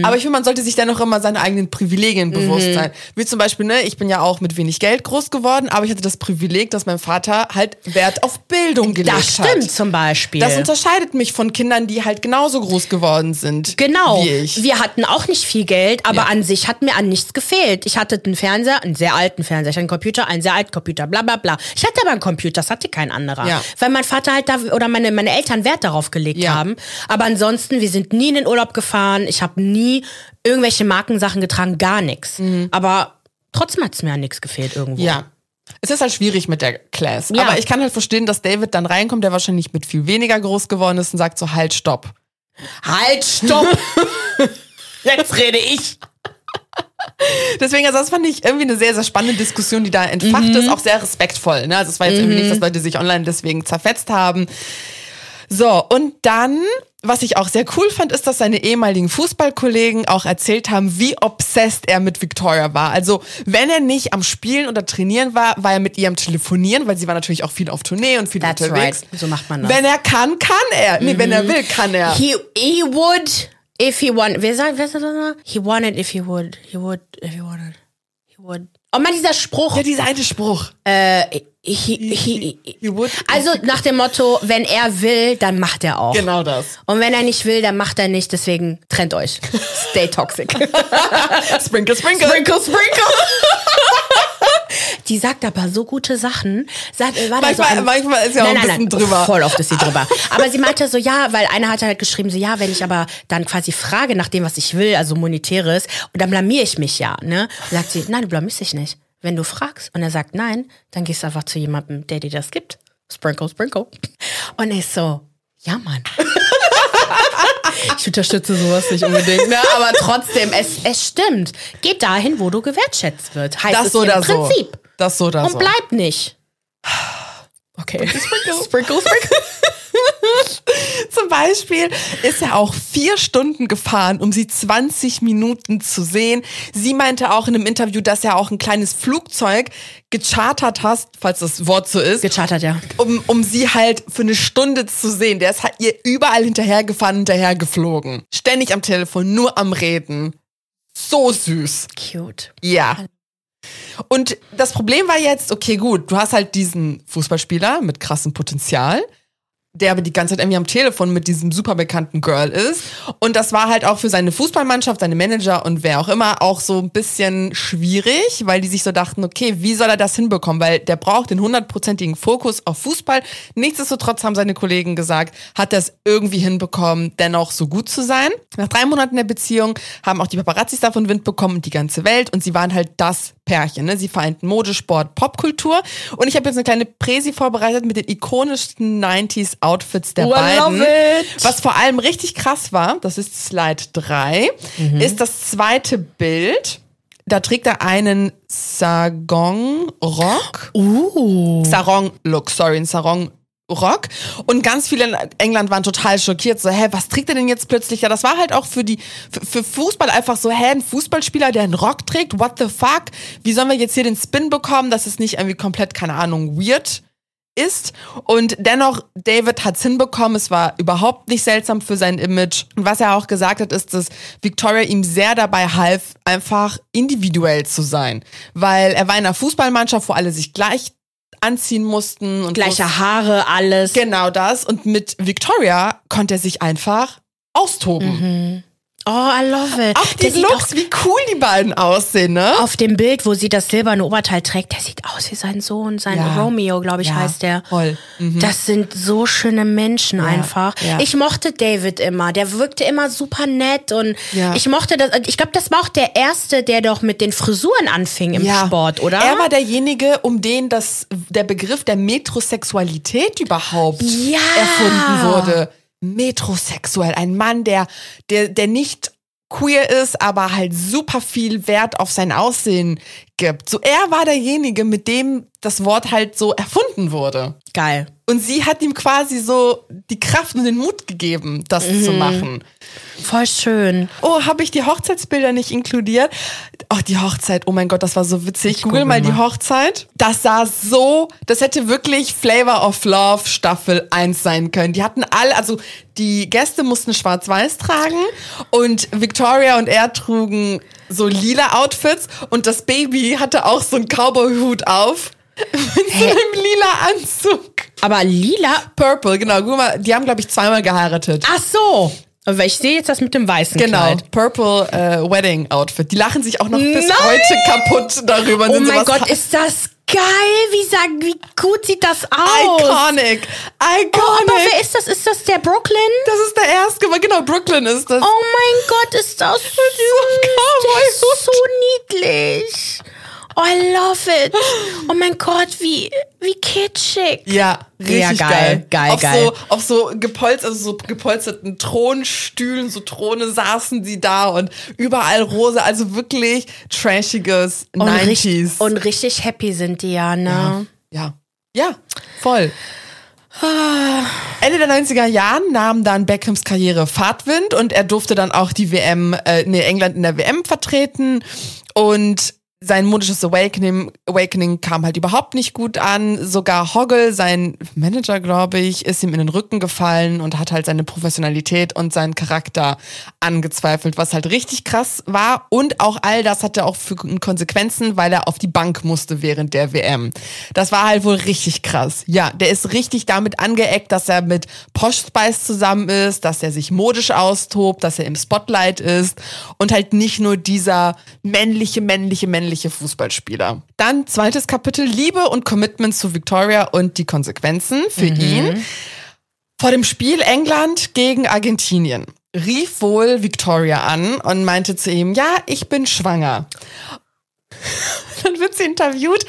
Aber ich finde, man sollte sich dennoch immer seine eigenen Privilegien bewusst sein. Wie zum Beispiel, ne, ich bin ja auch mit wenig Geld groß geworden, aber ich hatte das Privileg, dass mein Vater halt Wert auf Bildung gelegt Das stimmt hat. zum Beispiel. Das unterscheidet mich von Kindern, die halt genauso groß geworden sind. Genau. Wie ich. Wir hatten auch nicht viel Geld, aber Ja. an sich hat mir an nichts gefehlt. Ich hatte einen Fernseher, einen sehr alten Fernseher, ich hatte einen Computer, einen sehr alten Computer, bla bla bla. Ich hatte aber einen Computer, das hatte kein anderer. Ja. Weil mein Vater halt da oder meine, meine Eltern Wert darauf gelegt Ja. haben. Aber ansonsten, wir sind nie in den Urlaub gefahren. Ich habe nie irgendwelche Markensachen getragen, gar nichts. Aber trotzdem hat es mir an nichts gefehlt irgendwo. Mhm. Ja. Es ist halt schwierig mit der Class. Ja. Aber ich kann halt verstehen, dass David dann reinkommt, der wahrscheinlich mit viel weniger groß geworden ist und sagt so, halt, stopp. Halt, stopp! Jetzt rede ich. Deswegen, also das fand ich irgendwie eine sehr, sehr spannende Diskussion, die da entfacht Mhm. ist, auch sehr respektvoll. Ne? Also es war jetzt irgendwie nicht, dass Leute sich online deswegen zerfetzt haben. So, und dann, was ich auch sehr cool fand, ist, dass seine ehemaligen Fußballkollegen auch erzählt haben, wie obsessed er mit Victoria war. Also, wenn er nicht am Spielen oder Trainieren war, war er mit ihr am Telefonieren, weil sie war natürlich auch viel auf Tournee und viel That's unterwegs. right. So macht man das. Wenn er kann, kann er. Nee, wenn er will, kann er. He he would if he wanted. Wer sagt, wer sagt das noch? He wanted if he would. He would if he wanted. He would. Oh man, dieser Spruch. Ja, dieser eine Spruch. Äh, he, he, He would- also nach dem Motto, wenn er will, dann macht er auch. Genau das. Und wenn er nicht will, dann macht er nicht. Deswegen trennt euch. Stay toxic. Sprinkle, sprinkle. sprinkle, sprinkle. Die sagt aber so gute Sachen. Sagt, war da so Manchmal- ein, manchmal ist ja auch ein bisschen drüber. Voll oft ist sie drüber. Aber sie meinte so, ja, weil einer hat halt geschrieben, so, ja, wenn ich aber dann quasi frage nach dem, was ich will, also monetäres, und dann blamier ich mich ja, ne? Und sagt sie, nein, du blamierst dich nicht. Wenn du fragst und er sagt nein, dann gehst du einfach zu jemandem, der dir das gibt. Sprinkle, sprinkle. Und ich so, ja, Mann. Ich unterstütze sowas nicht unbedingt, ne? aber trotzdem, es, es stimmt. Geht dahin, wo du gewertschätzt wird. Heißt Das es im oder so. Das so oder Und so. bleib nicht. Okay. Sprinkle, sprinkle, sprinkle. Zum Beispiel ist er auch vier Stunden gefahren, um sie 20 Minuten zu sehen. Sie meinte auch in einem Interview, dass er auch ein kleines Flugzeug gechartert hat, falls das Wort so ist, Gechartert, ja. um, um sie halt für eine Stunde zu sehen. Der ist halt ihr überall hinterhergefahren, hinterhergeflogen. Ständig am Telefon, nur am Reden. So süß. Cute. Ja. Und das Problem war jetzt, okay, gut, du hast halt diesen Fußballspieler mit krassem Potenzial, der aber die ganze Zeit irgendwie am Telefon mit diesem super bekannten Girl ist. Und das war halt auch für seine Fußballmannschaft, seine Manager und wer auch immer auch so ein bisschen schwierig, weil die sich so dachten, okay, wie soll er das hinbekommen? Weil der braucht den hundertprozentigen Fokus auf Fußball. Nichtsdestotrotz haben seine Kollegen gesagt, hat er es irgendwie hinbekommen, dennoch so gut zu sein. Nach drei Monaten der Beziehung haben auch die Paparazzis davon Wind bekommen und die ganze Welt. Und sie waren halt das Pärchen. Ne? Sie vereinten Mode, Sport, Popkultur. Und ich habe jetzt eine kleine Präsi vorbereitet mit den ikonischsten 90s Outfits der Oh, beiden. Was vor allem richtig krass war, das ist Slide 3, Mhm. ist das zweite Bild. Da trägt er einen Sarong-Rock. Uh. Sarong-Look, sorry, ein Sarong-Rock. Und ganz viele in England waren total schockiert, so, hä, was trägt er denn jetzt plötzlich? Ja, das war halt auch für die, für, für Fußball einfach so, hä, ein Fußballspieler, der einen Rock trägt, what the fuck? Wie sollen wir jetzt hier den Spin bekommen? Das ist nicht irgendwie komplett, keine Ahnung, weird ist. Und dennoch, David hat's hinbekommen. Es war überhaupt nicht seltsam für sein Image. Und was er auch gesagt hat, ist, dass Victoria ihm sehr dabei half, einfach individuell zu sein. Weil er war in einer Fußballmannschaft, wo alle sich gleich anziehen mussten und Gleiche es- Haare, alles. Genau das. Und mit Victoria konnte er sich einfach austoben. Oh, I love it. Auch die Der Looks, wie cool die beiden aussehen, ne? Auf dem Bild, wo sie das silberne Oberteil trägt, der sieht aus wie sein Sohn, sein Ja. Romeo, glaube ich, Ja, heißt der. voll. Mhm. Das sind so schöne Menschen einfach. ja. Ich mochte David immer. Der wirkte immer super nett und ich mochte das. Ich glaube, das war auch der erste, der doch mit den Frisuren anfing im Sport, oder? Er war derjenige, um den das, der Begriff der Metrosexualität überhaupt erfunden wurde. Metrosexuell, ein Mann, der, der, der nicht queer ist, aber halt super viel Wert auf sein Aussehen gibt. So, er war derjenige, mit dem das Wort halt so erfunden wurde. geil. Und sie hat ihm quasi so die Kraft und den Mut gegeben, das Mhm. zu machen. Voll schön. Oh, habe ich die Hochzeitsbilder nicht inkludiert? Ach, die Hochzeit. Oh mein Gott, das war so witzig. Google google mal die mal. Hochzeit. Das sah so, das hätte wirklich Flavor of Love Staffel 1 sein können. Die hatten alle, also die Gäste mussten schwarz-weiß tragen und Victoria und er trugen so lila Outfits und das Baby hatte auch so einen Cowboy-Hut auf. Mit so einem lila Anzug. Aber lila. Purple, genau. Guck mal, die haben, glaube ich, zweimal geheiratet. Ach so. Aber ich sehe jetzt das mit dem weißen Genau, Kleid. Purple äh, Wedding Outfit. Die lachen sich auch noch bis Nein! heute kaputt darüber. Oh mein Gott, ist das geil. Wie, sagen, wie gut sieht das aus? iconic. Iconic. Oh, aber wer ist das? Ist das der Brooklyn? das ist der erste, genau, Brooklyn ist das. Oh mein Gott, ist das süß. Der ist so niedlich. Oh, I love it. Oh mein Gott, wie, wie kitschig. Ja, richtig Ja, geil. geil, geil, auf geil. So, auf so gepolst, also so gepolsterten Thronstühlen, so Throne saßen sie da und überall rosa, also wirklich trashiges Und, 90s. richtig, und richtig happy sind die ja, ne? Ja. Ja, voll. Ah. Ende der 90er Jahren nahm dann Beckhams Karriere Fahrtwind und er durfte dann auch die WM, äh, nee, England in der WM vertreten und sein modisches Awakening, Awakening kam halt überhaupt nicht gut an. Sogar Hoggle, sein Manager, glaube ich, ist ihm in den Rücken gefallen und hat halt seine Professionalität und seinen Charakter angezweifelt, was halt richtig krass war. Und auch all das hatte auch für Konsequenzen, weil er auf die Bank musste während der WM. Das war halt wohl richtig krass. Ja, der ist richtig damit angeeckt, dass er mit Posh Spice zusammen ist, dass er sich modisch austobt, dass er im Spotlight ist und halt nicht nur dieser männliche, männliche, männliche Fußballspieler. Dann zweites Kapitel Liebe und Commitment zu Victoria und die Konsequenzen für ihn. Vor dem Spiel England gegen Argentinien rief wohl Victoria an und meinte zu ihm, ja, ich bin schwanger. Dann wird sie interviewt.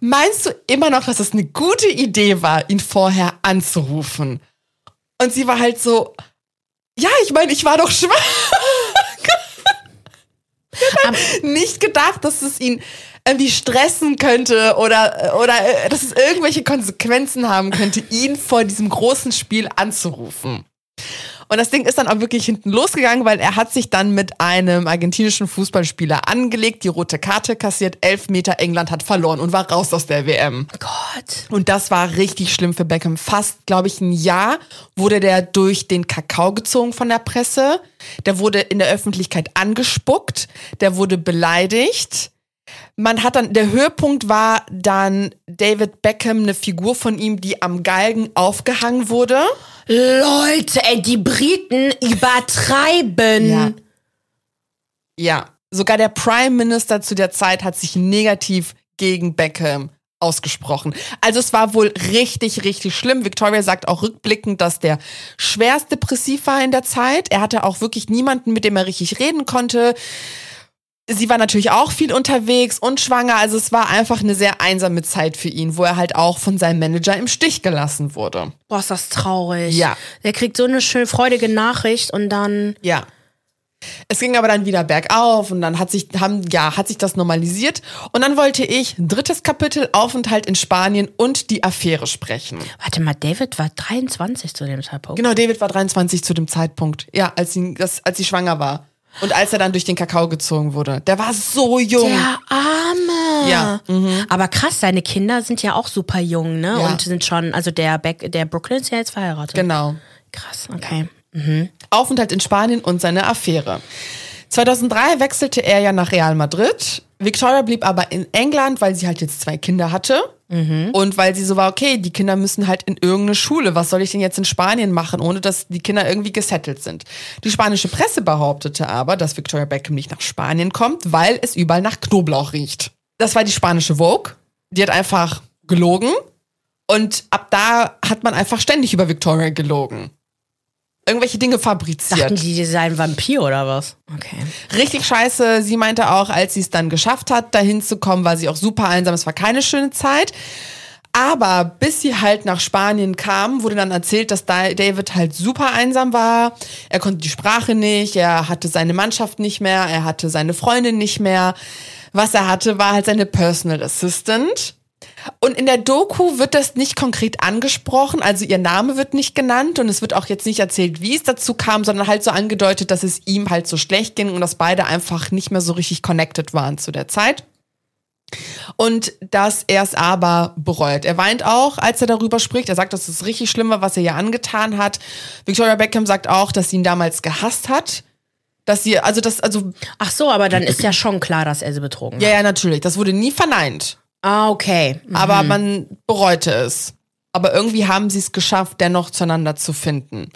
Meinst du immer noch, dass es eine gute Idee war, ihn vorher anzurufen? Und sie war halt so, ja, ich meine, ich war doch schwanger. Nicht gedacht, dass es ihn irgendwie stressen könnte oder, oder äh, dass es irgendwelche Konsequenzen haben könnte, ihn vor diesem großen Spiel anzurufen. Und das Ding ist dann auch wirklich hinten losgegangen, weil er hat sich dann mit einem argentinischen Fußballspieler angelegt, die rote Karte kassiert, elf Meter, England hat verloren und war raus aus der WM. Gott. Und das war richtig schlimm für Beckham. Fast, glaube ich, ein Jahr wurde der durch den Kakao gezogen von der Presse. Der wurde in der Öffentlichkeit angespuckt. Der wurde beleidigt. Man hat dann, der Höhepunkt war dann David Beckham, eine Figur von ihm, die am Galgen aufgehangen wurde. Leute, ey, die Briten übertreiben. Ja. Ja. Sogar der Prime Minister zu der Zeit hat sich negativ gegen Beckham ausgesprochen. Also es war wohl richtig, richtig schlimm. Victoria sagt auch rückblickend, dass der schwerst depressiv war in der Zeit. Er hatte auch wirklich niemanden, mit dem er richtig reden konnte. Sie war natürlich auch viel unterwegs und schwanger, also es war einfach eine sehr einsame Zeit für ihn, wo er halt auch von seinem Manager im Stich gelassen wurde. Boah, ist das traurig. Ja. Der kriegt so eine schöne, freudige Nachricht und dann. Ja. Es ging aber dann wieder bergauf und dann hat sich, haben, ja, hat sich das normalisiert. Und dann wollte ich drittes Kapitel Aufenthalt in Spanien und die Affäre sprechen. Warte mal, David war 23 zu dem Zeitpunkt. Genau, David war 23 zu dem Zeitpunkt. Ja, als sie, das, als sie schwanger war. Und als er dann durch den Kakao gezogen wurde, der war so jung. Der Arme. Ja, Aber krass, seine Kinder sind ja auch super jung, ne? Ja. Und sind schon, also der Beck, der Brooklyn ist ja jetzt verheiratet. Genau. Krass, okay. Aufenthalt in Spanien und seine Affäre. 2003 wechselte er ja nach Real Madrid. Victoria blieb aber in England, weil sie halt jetzt zwei Kinder hatte. Und weil sie so war, okay, die Kinder müssen halt in irgendeine Schule. Was soll ich denn jetzt in Spanien machen, ohne dass die Kinder irgendwie gesettelt sind? Die spanische Presse behauptete aber, dass Victoria Beckham nicht nach Spanien kommt, weil es überall nach Knoblauch riecht. Das war die spanische Vogue. Die hat einfach gelogen. Und ab da hat man einfach ständig über Victoria gelogen. Irgendwelche Dinge fabriziert. Dachten die, die sei ein Vampir oder was? Okay. Richtig scheiße. Sie meinte auch, als sie es dann geschafft hat, dahin zu kommen, war sie auch super einsam. Es war keine schöne Zeit. Aber bis sie halt nach Spanien kam, wurde dann erzählt, dass Da- David halt super einsam war. Er konnte die Sprache nicht, er hatte seine Mannschaft nicht mehr, er hatte seine Freundin nicht mehr. Was er hatte, war halt seine Personal Assistant. Und in der Doku wird das nicht konkret angesprochen, also ihr Name wird nicht genannt und es wird auch jetzt nicht erzählt, wie es dazu kam, sondern halt so angedeutet, dass es ihm halt so schlecht ging und dass beide einfach nicht mehr so richtig connected waren zu der Zeit. Und dass er es aber bereut. Er weint auch, als er darüber spricht. Er sagt, dass es richtig schlimm war, was er ihr angetan hat. Victoria Beckham sagt auch, dass sie ihn damals gehasst hat. Dass sie, also das, also, Ach so, aber dann ist ja schon klar, dass er sie betrogen ja, hat. ja, natürlich. Das wurde nie verneint. Ah, okay. aber man bereute es. Aber irgendwie haben sie es geschafft, dennoch zueinander zu finden.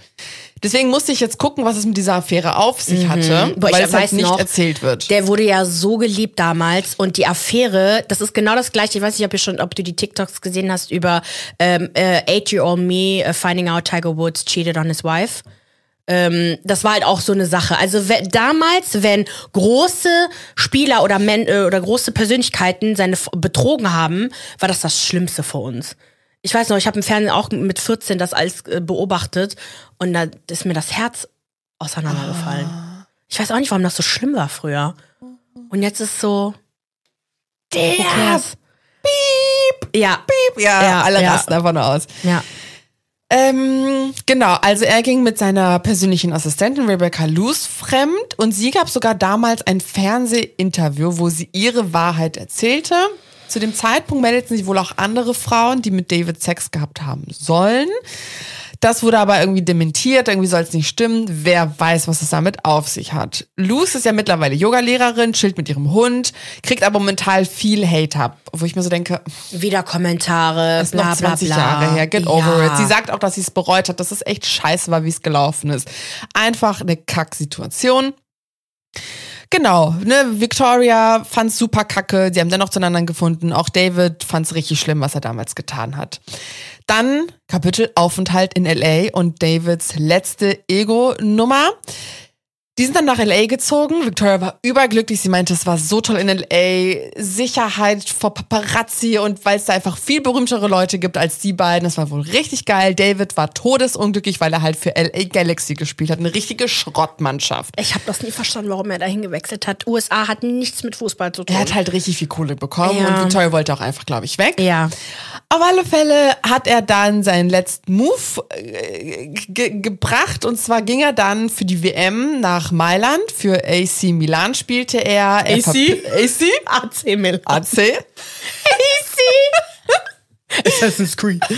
Deswegen musste ich jetzt gucken, was es mit dieser Affäre auf sich hatte, Boah, weil es halt nicht noch, erzählt wird. Der wurde ja so geliebt damals und die Affäre, das ist genau das gleiche. Ich weiß nicht, ob, ihr schon, ob du die TikToks gesehen hast über ähm, äh, Eight-Year-Old Me uh, finding out Tiger Woods cheated on his wife. Ähm, das war halt auch so eine Sache. Also we- damals, wenn große Spieler oder, Men äh, oder große Persönlichkeiten seine F- betrogen haben, war das das Schlimmste für uns. Ich weiß noch, ich habe im Fernsehen auch mit 14 das alles äh, beobachtet und da ist mir das Herz auseinandergefallen. Ich weiß auch nicht, warum das so schlimm war früher. Und jetzt ist so. Der. Piep. Ja. Piep. ja, Ja, alle ja. rasten davon aus. Ja. Ähm, genau, also er ging mit seiner persönlichen Assistentin Rebecca Luce fremd und sie gab sogar damals ein Fernsehinterview, wo sie ihre Wahrheit erzählte. Zu dem Zeitpunkt meldeten sich wohl auch andere Frauen, die mit David Sex gehabt haben sollen. Das wurde aber irgendwie dementiert, irgendwie soll es nicht stimmen. Wer weiß, was es damit auf sich hat. Luce ist ja mittlerweile Yogalehrerin, chillt mit ihrem Hund, kriegt aber momentan viel Hate ab, wo ich mir so denke, Wieder Kommentare, ist bla noch bla 20 bla. Jahre her. Get over ja. it. Sie sagt auch, dass sie es bereut hat, dass es echt scheiße war, wie es gelaufen ist. Einfach eine Kacksituation. Genau, ne, Victoria fand's super kacke, sie haben dennoch zueinander gefunden. Auch David fand's richtig schlimm, was er damals getan hat. Dann Kapitel Aufenthalt in LA und Davids letzte Ego-Nummer. Die sind dann nach LA gezogen. Victoria war überglücklich. Sie meinte, es war so toll in LA. Sicherheit vor Paparazzi und weil es da einfach viel berühmtere Leute gibt als die beiden. Das war wohl richtig geil. David war todesunglücklich, weil er halt für LA Galaxy gespielt hat. Eine richtige Schrottmannschaft. Ich habe das nie verstanden, warum er dahin gewechselt hat. USA hat nichts mit Fußball zu tun. Er hat halt richtig viel Kohle bekommen Ja. und Victoria wollte auch einfach, glaube ich, weg. ja. Auf alle Fälle hat er dann seinen letzten Move äh, ge gebracht und zwar ging er dann für die WM nach Mailand. Für AC Milan spielte er. er AC? AC? AC Milan. AC? Assassin's Creed.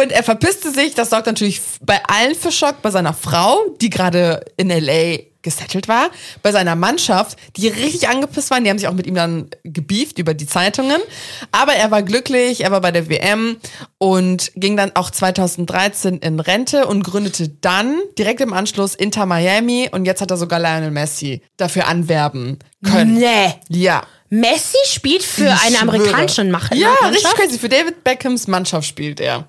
Und er verpisste sich. Das sorgt natürlich bei allen für Schock. Bei seiner Frau, die gerade in L.A. gesettelt war. Bei seiner Mannschaft, die richtig angepisst waren. Die haben sich auch mit ihm dann gebieft über die Zeitungen. Aber er war glücklich. Er war bei der WM und ging dann auch 2013 in Rente und gründete dann direkt im Anschluss Inter Miami. Und jetzt hat er sogar Lionel Messi dafür anwerben können. Nee. Ja. Messi spielt für Ich eine amerikanische Mach Ja, richtig crazy. Für David Beckhams Mannschaft spielt er.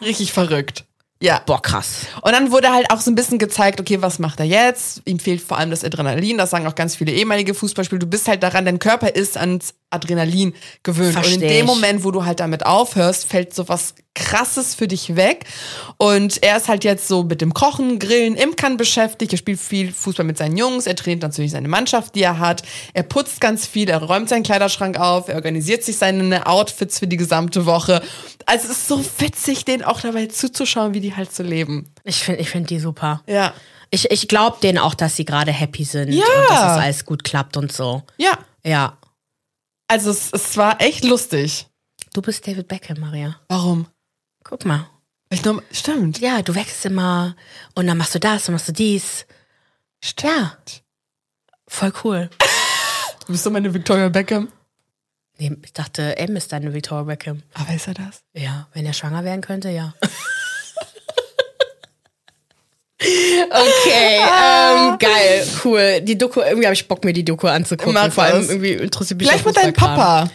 Richtig verrückt. Ja. Boah, krass. Und dann wurde halt auch so ein bisschen gezeigt, okay, was macht er jetzt? Ihm fehlt vor allem das Adrenalin. Das sagen auch ganz viele ehemalige Fußballspieler. Du bist halt daran, dein Körper ist ans Adrenalin gewöhnt. Versteh und in dem. Moment, wo du halt damit aufhörst, fällt so was Krasses für dich weg. Und er ist halt jetzt so mit dem Kochen, Grillen, Imkern beschäftigt. Er spielt viel Fußball mit seinen Jungs. Er trainiert natürlich seine Mannschaft, die er hat. Er putzt ganz viel. Er räumt seinen Kleiderschrank auf. Er organisiert sich seine Outfits für die gesamte Woche. Also es ist so witzig, denen auch dabei zuzuschauen, wie die halt so leben. Ich finde ich find die super. Ja. Ich, ich glaube denen auch, dass sie gerade happy sind Ja. und dass es alles gut klappt und so. Ja. Ja. Also es, es war echt lustig. Du bist David Beckham, Maria. Warum? Guck mal. Ich noch, stimmt. Ja, du wächst immer und dann machst du das und machst du dies. Ja. Voll cool. Du bist so meine Victoria Beckham. Nee, ich dachte, M ist deine Victoria Beckham. Aber ist er das? Ja, wenn er schwanger werden könnte, ja. Okay, ähm, geil, cool. Die Doku, irgendwie habe ich Bock, mir die Doku anzugucken. Mach Vor allem irgendwie interessiert mich Vielleicht mit deinem. Papa.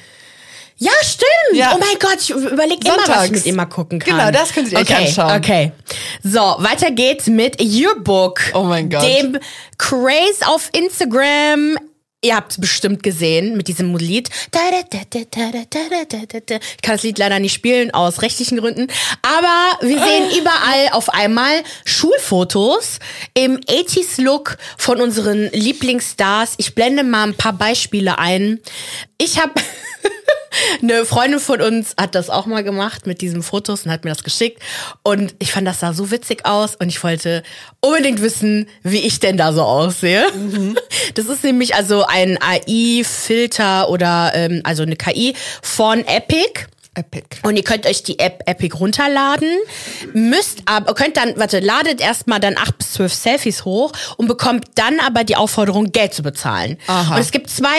Ja, stimmt. Ja. Oh mein Gott, ich überlege immer, was ich mit ihm mal gucken kann. Genau, das könnt ihr euch okay, anschauen. Okay. So, weiter geht's mit Yearbook. Oh mein Gott. Dem Craze auf Instagram. Ihr habt es bestimmt gesehen mit diesem Lied. Ich kann das Lied leider nicht spielen aus rechtlichen Gründen. Aber wir sehen überall auf einmal Schulfotos im 80s-Look von unseren Lieblingsstars. Ich blende mal ein paar Beispiele ein. Ich habe eine Freundin von uns hat das auch mal gemacht mit diesen Fotos und hat mir das geschickt. Und ich fand, das sah so witzig aus und ich wollte unbedingt wissen, wie ich denn da so aussehe. Das ist nämlich also ein AI-Filter oder ähm, also eine KI von Epic. Epic. Und ihr könnt euch die App Epic runterladen, müsst aber, könnt dann, warte, ladet erstmal dann acht bis zwölf Selfies hoch und bekommt dann aber die Aufforderung, Geld zu bezahlen. Aha. Und es gibt zwei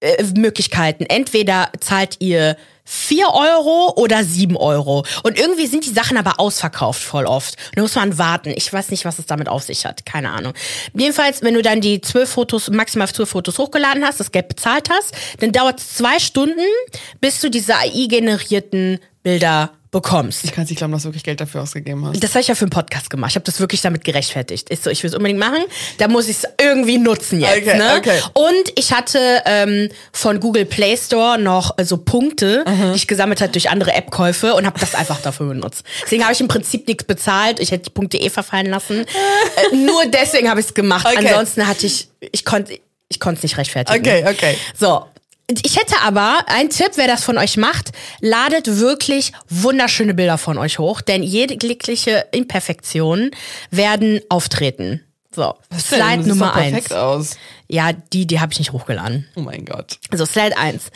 äh, Möglichkeiten. Entweder zahlt ihr 4 Euro oder 7 Euro. Und irgendwie sind die Sachen aber ausverkauft voll oft. Und da muss man warten. Ich weiß nicht, was es damit auf sich hat. Keine Ahnung. Jedenfalls, wenn du dann die zwölf Fotos, maximal zwölf Fotos hochgeladen hast, das Geld bezahlt hast, dann dauert es zwei Stunden, bis du diese AI-generierten Bilder bekommst. Ich kann es nicht glauben, dass du wirklich Geld dafür ausgegeben hast. Das habe ich ja für einen Podcast gemacht. Ich habe das wirklich damit gerechtfertigt. Ist so, ich will es unbedingt machen. Da muss ich es irgendwie nutzen jetzt. Okay, ne? okay. Und ich hatte ähm, von Google Play Store noch äh, so Punkte, die ich gesammelt hat durch andere App-Käufe und habe das einfach dafür benutzt. Deswegen habe ich im Prinzip nichts bezahlt. Ich hätte die Punkte eh verfallen lassen. äh, nur deswegen habe ich es gemacht. Okay. Ansonsten hatte ich, ich konnte ich konnte es nicht rechtfertigen. Okay, okay. So. Ich hätte aber einen Tipp, wer das von euch macht, ladet wirklich wunderschöne Bilder von euch hoch, denn jegliche Imperfektionen werden auftreten. So, Slide siehst Nummer perfekt eins. aus. Ja, die, die habe ich nicht hochgeladen. Oh mein Gott. Also Slide eins.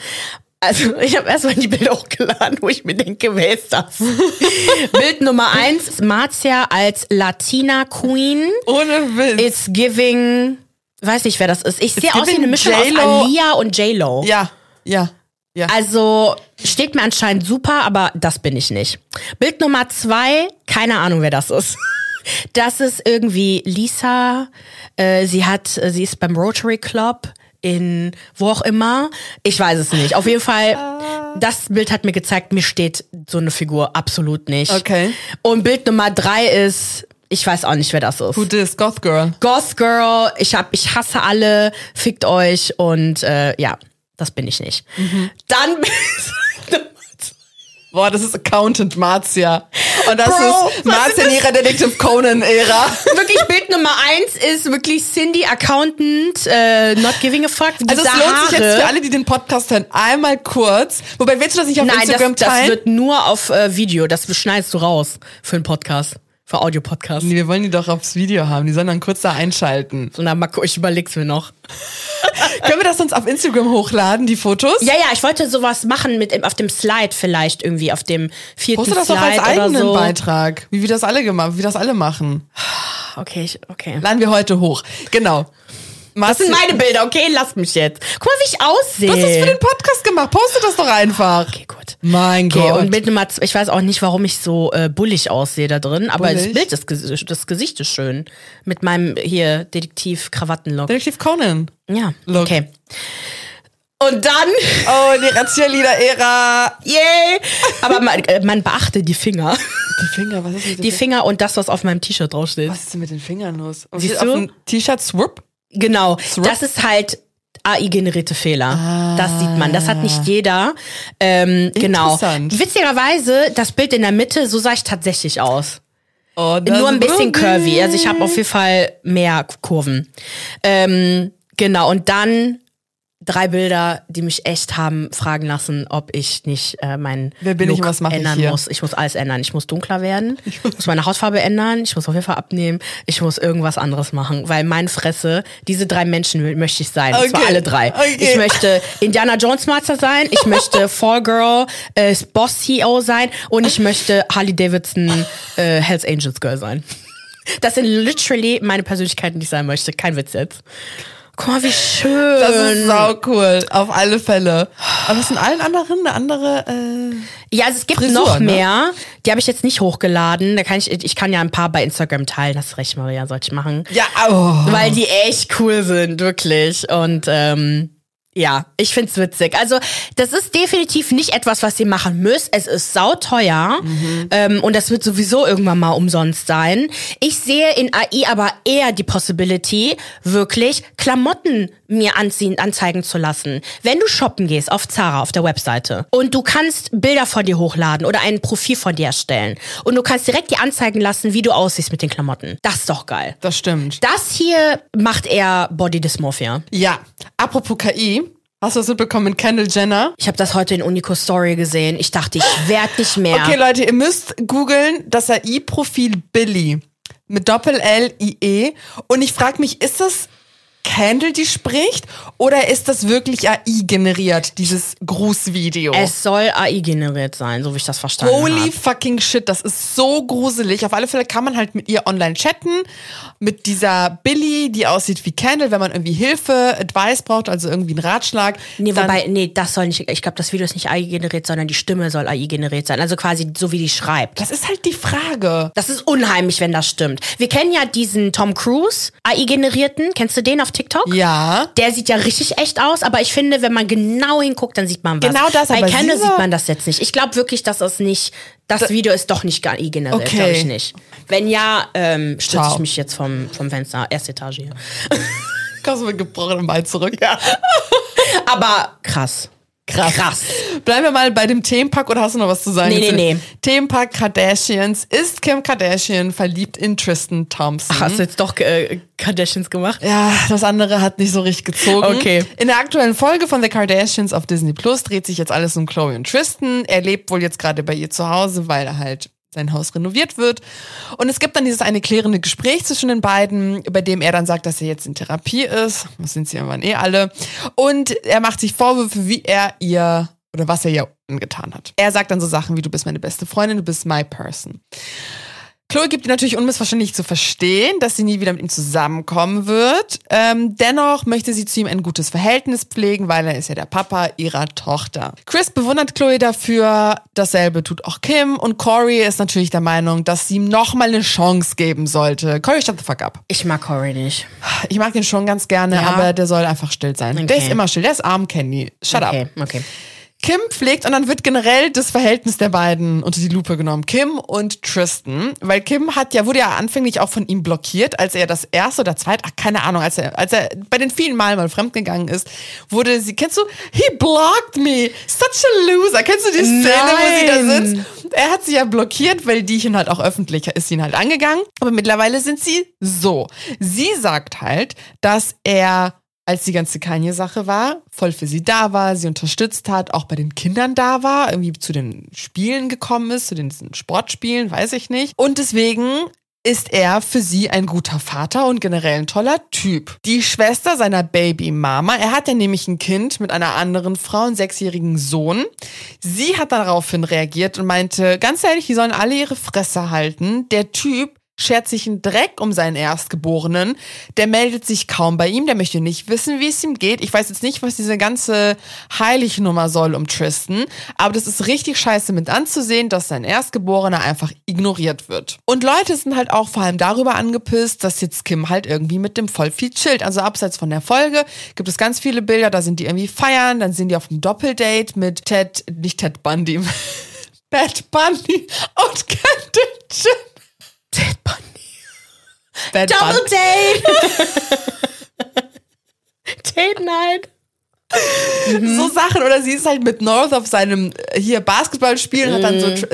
Also ich habe erstmal die Bilder hochgeladen, wo ich mir denke, wer ist das? Bild Nummer eins Marzia als Latina Queen. Ohne Witz. It's giving, weiß nicht, wer das ist. Ich sehe aus wie eine Mischung aus. Alia und J-Lo. ja, ja, ja. Also steht mir anscheinend super, aber das bin ich nicht. Bild Nummer zwei, keine Ahnung, wer das ist. Das ist irgendwie Lisa. Äh, sie hat, äh, sie ist beim Rotary Club in wo auch immer. Ich weiß es nicht. Auf jeden Fall, das Bild hat mir gezeigt, mir steht so eine Figur absolut nicht. Okay. Und Bild Nummer drei ist, ich weiß auch nicht, wer das ist. Who dis? Goth Girl. Goth Girl, ich hab, ich hasse alle, fickt euch und äh, ja, das bin ich nicht. Dann Boah, das ist Accountant Marzia. Und das Bro, ist Marzia in ihrer Detective Conan-Ära. wirklich Bild Nummer eins ist wirklich Cindy Accountant, äh, not giving a fuck. Also es lohnt sich jetzt für alle, die den Podcast hören, einmal kurz. Wobei willst du das nicht auf Nein, Instagram das, das teilen? wird nur auf äh, Video. Das schneidest du raus für einen Podcast, für Audio-Podcast. nee, wir wollen die doch aufs Video haben. Die sollen dann kurz da einschalten. So, na, gu- ich überleg's mir noch. Können wir das sonst auf Instagram hochladen, die Fotos? Ja, ja, ich wollte sowas machen mit auf dem Slide vielleicht irgendwie, auf dem vierten Poste das Slide doch als eigenen so. Beitrag. Wie wir das alle gemacht, wie wir das alle machen. Okay, ich, okay. Laden wir heute hoch. Genau. Das sind meine Bilder, okay? Lasst mich jetzt. Guck mal, wie ich aussehe. Du hast das für den Podcast gemacht. Poste das doch einfach. Okay, gut. Mein Okay, Gott. und Bild Nummer zwei, ich weiß auch nicht, warum ich so äh, bullig aussehe da drin, aber das Bullig? Bild, das, Gesicht- das Gesicht ist schön. Mit meinem hier Detektiv-Krawattenlook. Detektiv Conan. Ja, Look. okay. Und dann, Oh, die Cheerleader-Ära. yay! Aber man, äh, man beachte die Finger. Die Finger, was ist mit den Die Finger und das, was auf meinem T-Shirt draufsteht. Was ist denn mit den Fingern los? Und Siehst du? T-Shirt Swoop? Genau, Swap? das ist halt AI-generierte Fehler. Ah. Das sieht man. Das hat nicht jeder. Ähm, genau. Witzigerweise, das Bild in der Mitte, so sah ich tatsächlich aus. Oh, Nur ein bisschen curvy. Also ich habe auf jeden Fall mehr Kurven. Ähm, genau, und dann drei Bilder, die mich echt haben fragen lassen, ob ich nicht äh, meinen Wer bin ich Look und was mache ich ändern hier? muss. Ich muss alles ändern. Ich muss dunkler werden. Ich muss meine Hautfarbe ändern. Ich muss auf jeden Fall abnehmen. Ich muss irgendwas anderes machen, weil meine Fresse, diese drei Menschen möchte ich sein. Und zwar Okay. alle drei. Okay. Ich möchte Indiana Jones Master sein. Ich möchte Fall Girl äh, Boss CEO sein und ich möchte Harley Davidson äh, Hells Angels Girl sein. Das sind literally meine Persönlichkeiten, die ich sein möchte. Kein Witz jetzt. Guck mal, wie schön. Das ist sau cool, auf alle Fälle. Aber was in allen anderen eine andere. Äh Ja, also es gibt Frisur, noch ne? mehr. Die habe ich jetzt nicht hochgeladen. Da kann ich, ich kann ja ein paar bei Instagram teilen. Hast recht, Maria, sollte ich machen. ja, oh. Weil die echt cool sind, wirklich. Und ähm, ja, ich find's witzig. Also, das ist definitiv nicht etwas, was ihr machen müsst. Es ist sauteuer ähm, und das wird sowieso irgendwann mal umsonst sein. Ich sehe in AI aber eher die Possibility, wirklich Klamotten mir anziehen, anzeigen zu lassen. Wenn du shoppen gehst auf Zara, auf der Webseite und du kannst Bilder von dir hochladen oder ein Profil von dir erstellen und du kannst direkt dir anzeigen lassen, wie du aussiehst mit den Klamotten. Das ist doch geil. Das stimmt. Das hier macht eher Body Dysmorphia. Ja, apropos KI. Hast du das mitbekommen mit Kendall Jenner? Ich habe das heute in Unico Story gesehen. Ich dachte, ich werd nicht mehr. Okay, Leute, ihr müsst googeln das AI-Profil Billy mit Doppel-L-I-E. Und ich frage mich, ist das Kendall, die spricht? Oder ist das wirklich AI generiert, dieses Grußvideo? es soll AI generiert sein, so wie ich das verstanden Holy habe. fucking shit, das ist so gruselig. Auf alle Fälle kann man halt mit ihr online chatten. Mit dieser Billy, die aussieht wie Kendall, wenn man irgendwie Hilfe, Advice braucht, also irgendwie einen Ratschlag. Nee, wobei, nee, das soll nicht, ich glaube, das Video ist nicht AI generiert, sondern die Stimme soll AI generiert sein. Also quasi so, wie die schreibt. Das ist halt die Frage. Das ist unheimlich, wenn das stimmt. Wir kennen ja diesen Tom Cruise, AI-generierten. Kennst du den auf TikTok? Ja. Der sieht ja richtig echt aus, aber ich finde, wenn man genau hinguckt, dann sieht man was. Genau das, Bei aber dieser- sieht man das jetzt nicht. Ich glaube wirklich, dass das nicht, das Video ist doch nicht AI generiert, Okay. glaube ich nicht. Wenn ja, ähm, stütze ich mich jetzt vom, vom Fenster, erste Etage hier. Kommst du mit gebrochenem Bein zurück? Aber krass. Krass. Krass. Bleiben wir mal bei dem Themenpack oder hast du noch was zu sagen? Nee, nee, nee. Themenpack Kardashians. Ist Kim Kardashian verliebt in Tristan Thompson? Hast du jetzt doch äh, Kardashians gemacht? Ja, das andere hat nicht so richtig gezogen. Okay. In der aktuellen Folge von The Kardashians auf Disney Plus dreht sich jetzt alles um Chloe und Tristan. Er lebt wohl jetzt gerade bei ihr zu Hause, weil er halt sein Haus renoviert wird. Und es gibt dann dieses eine klärende Gespräch zwischen den beiden, bei dem er dann sagt, dass er jetzt in Therapie ist. Das sind sie irgendwann eh alle. Und er macht sich Vorwürfe, wie er ihr oder was er ihr angetan hat. Er sagt dann so Sachen wie, du bist meine beste Freundin, du bist my person. Chloe gibt ihr natürlich unmissverständlich zu verstehen, dass sie nie wieder mit ihm zusammenkommen wird. Ähm, dennoch möchte sie zu ihm ein gutes Verhältnis pflegen, weil er ist ja der Papa ihrer Tochter. Chris bewundert Chloe dafür, dasselbe tut auch Kim und Corey ist natürlich der Meinung, dass sie ihm nochmal eine Chance geben sollte. Corey, shut the fuck up. Ich mag Corey nicht. Ich mag den schon ganz gerne, Ja. aber der soll einfach still sein. Der Okay. ist immer still, der ist arm, Candy. Shut up. Okay, okay. Kim pflegt und dann wird generell das Verhältnis der beiden unter die Lupe genommen. Kim und Tristan. Weil Kim hat ja, wurde ja anfänglich auch von ihm blockiert, als er das erste oder zweite, ach, keine Ahnung, als er, als er bei den vielen Malen mal fremdgegangen ist, wurde sie, kennst du, he blocked me, such a loser. Kennst du die Szene, wo sie da Nein. sitzt? Er hat sie ja blockiert, weil die ihn halt auch öffentlich ist ihn halt angegangen. Aber mittlerweile sind sie so. Sie sagt halt, dass er als die ganze Kanye-Sache war, voll für sie da war, sie unterstützt hat, auch bei den Kindern da war, irgendwie zu den Spielen gekommen ist, zu den Sportspielen, weiß ich nicht. Und deswegen ist er für sie ein guter Vater und generell ein toller Typ. Die Schwester seiner Baby-Mama, er hat ja nämlich ein Kind mit einer anderen Frau, einen sechsjährigen Sohn. Sie hat daraufhin reagiert und meinte, ganz ehrlich, die sollen alle ihre Fresse halten. Der Typ schert sich einen Dreck um seinen Erstgeborenen. Der meldet sich kaum bei ihm, der möchte nicht wissen, wie es ihm geht. Ich weiß jetzt nicht, was diese ganze Heilignummer soll um Tristan, aber das ist richtig scheiße mit anzusehen, dass sein Erstgeborener einfach ignoriert wird. Und Leute sind halt auch vor allem darüber angepisst, dass jetzt Kim halt irgendwie mit dem voll viel chillt. Also abseits von der Folge gibt es ganz viele Bilder, da sind die irgendwie feiern, dann sind die auf einem Doppeldate mit Ted, nicht Ted Bundy, Bad Bunny und Kendall Jenner. Ted Bundy. Bad Double Bunny. Date! Date Night. So Sachen. Oder sie ist halt mit North auf seinem äh, hier Basketball spielen, hat dann so. tr-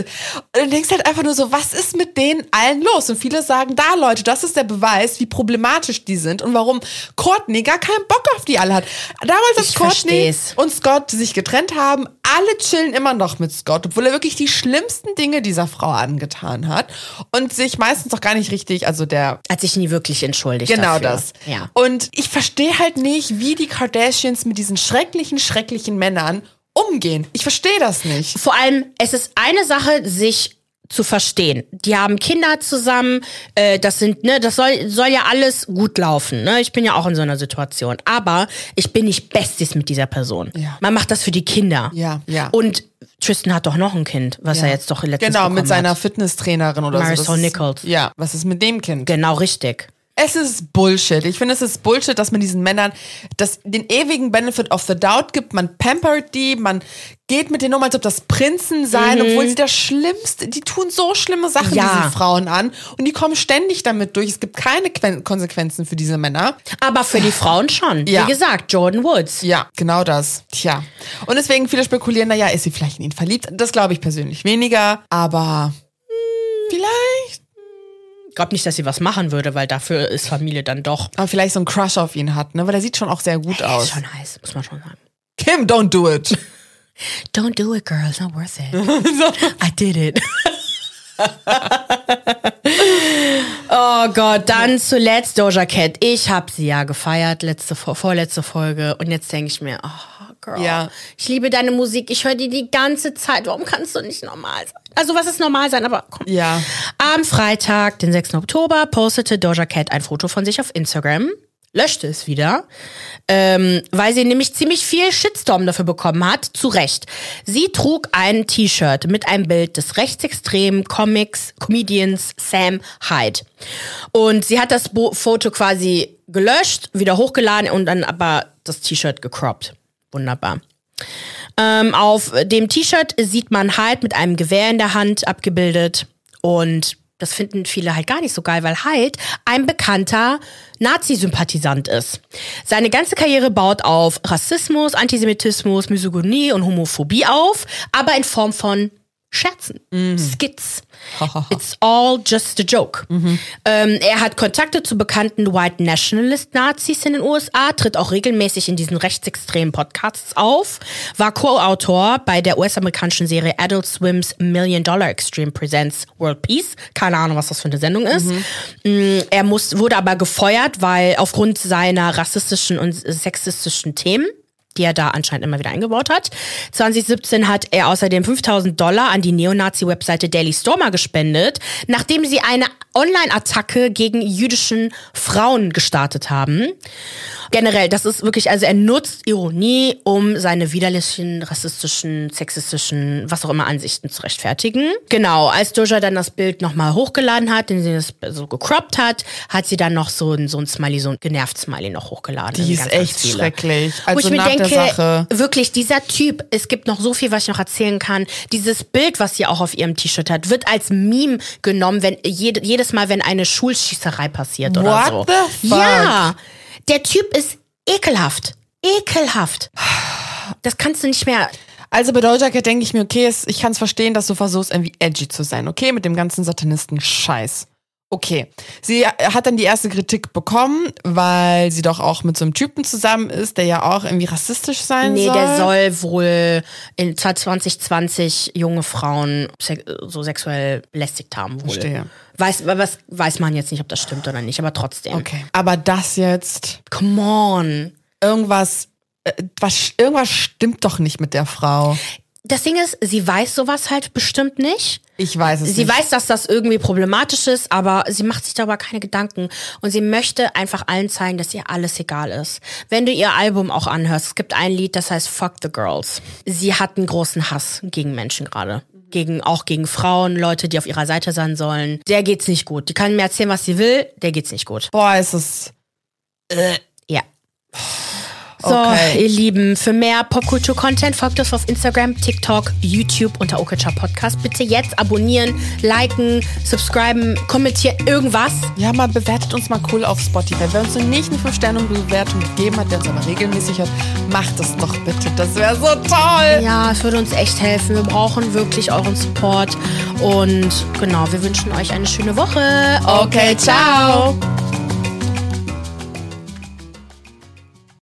Und du denkst halt einfach nur so, was ist mit denen allen los? Und viele sagen, da Leute, das ist der Beweis, wie problematisch die sind und warum Courtney gar keinen Bock auf die alle hat. Damals, als Ich Courtney versteh's. und Scott sich getrennt haben, alle chillen immer noch mit Scott, obwohl er wirklich die schlimmsten Dinge dieser Frau angetan hat und sich meistens auch gar nicht richtig, also der Hat sich nie wirklich entschuldigt. Genau dafür. das. Ja. Und ich verstehe halt nicht, wie die Kardashians mit diesen schrecklichen, schrecklichen Männern umgehen. Ich verstehe das nicht. Vor allem, es ist eine Sache, sich zu verstehen. Die haben Kinder zusammen, äh, das sind, ne, das soll, soll ja alles gut laufen. Ne? Ich bin ja auch in so einer Situation. Aber ich bin nicht Besties mit dieser Person. Ja. Man macht das für die Kinder. Ja, ja. Und Tristan hat doch noch ein Kind, was Ja. er jetzt doch letztens Genau, mit seiner hat. Fitnesstrainerin oder Marisol so. Ist- Nichols. Ja, was ist mit dem Kind? Genau, richtig. Es ist Bullshit. Ich finde, es ist Bullshit, dass man diesen Männern das, den ewigen Benefit of the Doubt gibt. Man pampert die, man geht mit denen um, als ob das Prinzen seien, obwohl sie das Schlimmste, die tun so schlimme Sachen Mhm. Ja. diesen Frauen an und die kommen ständig damit durch. Es gibt keine Quen- Konsequenzen für diese Männer. Aber für die Frauen schon. Ja. Wie gesagt, Jordan Woods. Ja, genau das. Tja. Und deswegen viele spekulieren, naja, ist sie vielleicht in ihn verliebt? Das glaube ich persönlich weniger, aber hm, vielleicht. Ich glaube nicht, dass sie was machen würde, weil dafür ist Familie dann doch. Aber vielleicht so einen Crush auf ihn hat, ne? Weil er sieht schon auch sehr gut Ist aus. schon heiß, muss man schon sagen. Kim, don't do it. Don't do it, girl. It's not worth it. I did it. oh Gott, dann zuletzt Doja Cat. Ich habe sie ja gefeiert, letzte, vor- vorletzte Folge. Und jetzt denke ich mir, oh Girl, Ja. ich liebe deine Musik. Ich höre die die ganze Zeit. Warum kannst du nicht normal sein? Also was ist normal sein? Aber komm. Ja. Am Freitag, den 6. Oktober, postete Doja Cat ein Foto von sich auf Instagram, löschte es wieder, ähm, weil sie nämlich ziemlich viel Shitstorm dafür bekommen hat. Zu Recht. Sie trug ein T-Shirt mit einem Bild des rechtsextremen Comics Comedians Sam Hyde. Und sie hat das Foto quasi gelöscht, wieder hochgeladen und dann aber das T-Shirt gecroppt. Wunderbar. Ähm, auf dem T-Shirt sieht man Hyde mit einem Gewehr in der Hand abgebildet. Und das finden viele halt gar nicht so geil, weil Hyde ein bekannter Nazi-Sympathisant ist. Seine ganze Karriere baut auf Rassismus, Antisemitismus, Misogynie und Homophobie auf, aber in Form von Scherzen, Skits. It's all just a joke. Ähm, er hat Kontakte zu bekannten White Nationalist Nazis in den USA, tritt auch regelmäßig in diesen rechtsextremen Podcasts auf, war Co-Autor bei der US-amerikanischen Serie Adult Swims Million Dollar Extreme Presents World Peace. Keine Ahnung, was das für eine Sendung ist. Mm, Er muss, wurde aber gefeuert, weil aufgrund seiner rassistischen und sexistischen Themen die er da anscheinend immer wieder eingebaut hat. 2017 hat er außerdem 5000 Dollar an die Neonazi-Webseite Daily Stormer gespendet, nachdem sie eine Online-Attacke gegen jüdischen Frauen gestartet haben. Generell, das ist wirklich, also er nutzt Ironie, um seine widerlichen, rassistischen, sexistischen, was auch immer Ansichten zu rechtfertigen. Genau, als Doja dann das Bild nochmal hochgeladen hat, den sie das so gecroppt hat, hat sie dann noch so ein, so ein Smiley, so ein genervt Smiley noch hochgeladen. Die ist echt schrecklich. Wo Also ich mir nach denke, Sache. wirklich, dieser Typ, es gibt noch so viel, was ich noch erzählen kann. Dieses Bild, was sie auch auf ihrem T-Shirt hat, wird als Meme genommen, wenn jede, jedes Mal, wenn eine Schulschießerei passiert oder What so. the fuck? Ja, der Typ ist ekelhaft. Ekelhaft. Das kannst du nicht mehr. Also bei Doja Cat denke ich mir, okay, ich kann es verstehen, dass du versuchst, irgendwie edgy zu sein, okay, mit dem ganzen Satanisten-Scheiß. Okay. Sie hat dann die erste Kritik bekommen, weil sie doch auch mit so einem Typen zusammen ist, der ja auch irgendwie rassistisch sein Nee, soll. der soll wohl in 2020 junge Frauen so sexuell belästigt haben. Wohl. Verstehe. Weiß, was, weiß man jetzt nicht, ob das stimmt oder nicht, aber trotzdem. Okay. Aber das jetzt, Come on. irgendwas, äh, was, irgendwas stimmt doch nicht mit der Frau. Das Ding ist, sie weiß sowas halt bestimmt nicht. Ich weiß es Sie nicht. weiß, dass das irgendwie problematisch ist, aber sie macht sich darüber keine Gedanken. Und sie möchte einfach allen zeigen, dass ihr alles egal ist. Wenn du ihr Album auch anhörst, es gibt ein Lied, das heißt Fuck the Girls. Sie hat einen großen Hass gegen Menschen gerade. Gegen, auch gegen Frauen, Leute, die auf ihrer Seite sein sollen. Der geht's nicht gut. Die kann mir erzählen, was sie will, der geht's nicht gut. Boah, ist es. Ja. So, Okay. ihr Lieben, für mehr Popkultur-Content folgt uns auf Instagram, TikTok, YouTube unter Okacha Podcast. Bitte jetzt abonnieren, liken, subscriben, kommentieren, irgendwas. Ja, mal bewertet uns mal cool auf Spotify. Wer uns noch nicht eine 5-Sterne-Bewertung gegeben hat, der uns aber regelmäßig hört, macht das doch bitte. Das wäre so toll. Ja, es würde uns echt helfen. Wir brauchen wirklich euren Support. Und genau, wir wünschen euch eine schöne Woche. Okay, ciao.